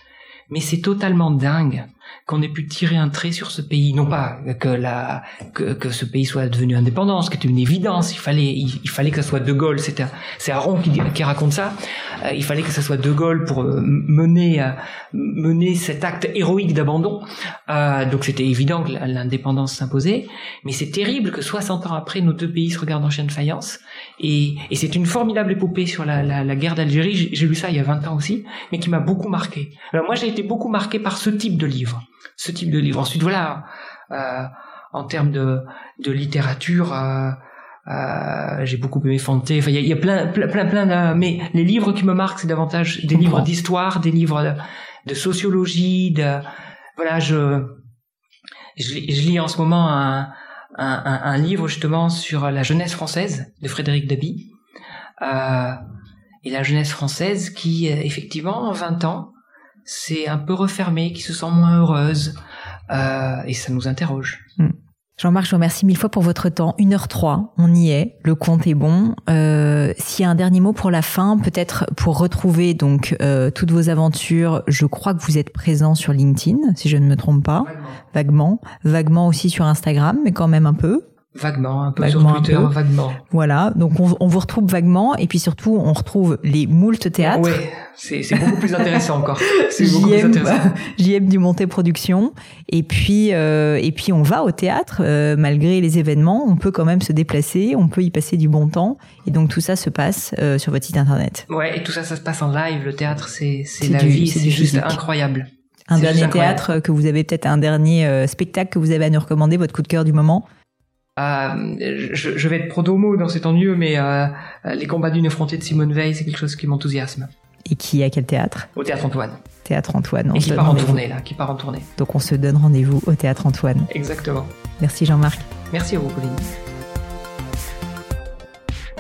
Speaker 2: mais c'est totalement dingue. Qu'on ait pu tirer un trait sur ce pays. Non pas que ce pays soit devenu indépendant, ce qui était une évidence. Il fallait fallait que ce soit De Gaulle. C'était c'est Aron qui, raconte ça. Euh, il fallait que ce soit De Gaulle pour euh, mener euh, mener cet acte héroïque d'abandon. donc c'était évident que l'indépendance s'imposait. Mais c'est terrible que 60 ans après, nos deux pays se regardent en chien de faïence. Et, c'est une formidable épopée sur la, guerre d'Algérie. J'ai lu ça il y a 20 ans aussi, mais qui m'a beaucoup marqué. Alors moi, j'ai été beaucoup marqué par ce type de livre ce type de livre. Ensuite, voilà, euh, en termes de, de littérature, euh, euh, j'ai beaucoup aimé Fanté. Enfin, il y a, plein, plein, plein, plein de... Mais les livres qui me marquent, c'est davantage des livres d'histoire, des livres de, sociologie, de... Voilà, je, je, lis en ce moment un, un, un, livre justement sur la jeunesse française de Frédéric Dabi. Euh, et la jeunesse française qui, effectivement, en 20 ans, c'est un peu refermé, qui se sent moins heureuse, euh, et ça nous interroge. Hmm.
Speaker 1: Jean-Marc, je vous remercie mille fois pour votre temps. 1h03, on y est, le compte est bon. Euh, S'il y a un dernier mot pour la fin, peut-être pour retrouver donc euh, toutes vos aventures, je crois que vous êtes présent sur LinkedIn, si je ne me trompe pas. Vaguement. Vaguement aussi sur Instagram, mais quand même un peu.
Speaker 2: Vaguement, un peu sur Twitter, vaguement.
Speaker 1: Voilà, donc on, on, vous retrouve vaguement et puis surtout on retrouve les moult théâtres.
Speaker 2: Oui, c'est beaucoup plus intéressant encore. C'est beaucoup plus intéressant.
Speaker 1: JM du Monté Production et puis euh, et puis on va au théâtre euh, malgré les événements, on peut quand même se déplacer, on peut y passer du bon temps et donc tout ça se passe euh, sur votre site internet.
Speaker 2: Ouais, et tout ça ça se passe en live. Le théâtre c'est c'est la vie, c'est juste incroyable.
Speaker 1: Un dernier théâtre que vous avez peut-être un dernier spectacle que vous avez à nous recommander, votre coup de cœur du moment.
Speaker 2: Euh, je, je, vais être pro-domo dans ces ennuis, mais euh, les combats d'une effrontée de Simone Veil, c'est quelque chose qui m'enthousiasme.
Speaker 1: Et qui à quel théâtre?
Speaker 2: Au théâtre Antoine.
Speaker 1: Théâtre Antoine.
Speaker 2: On Et qui part en tournée là, qui part en tournée.
Speaker 1: Donc on se donne rendez-vous au théâtre Antoine.
Speaker 2: Exactement.
Speaker 1: Merci Jean-Marc.
Speaker 2: Merci à vous Pauline.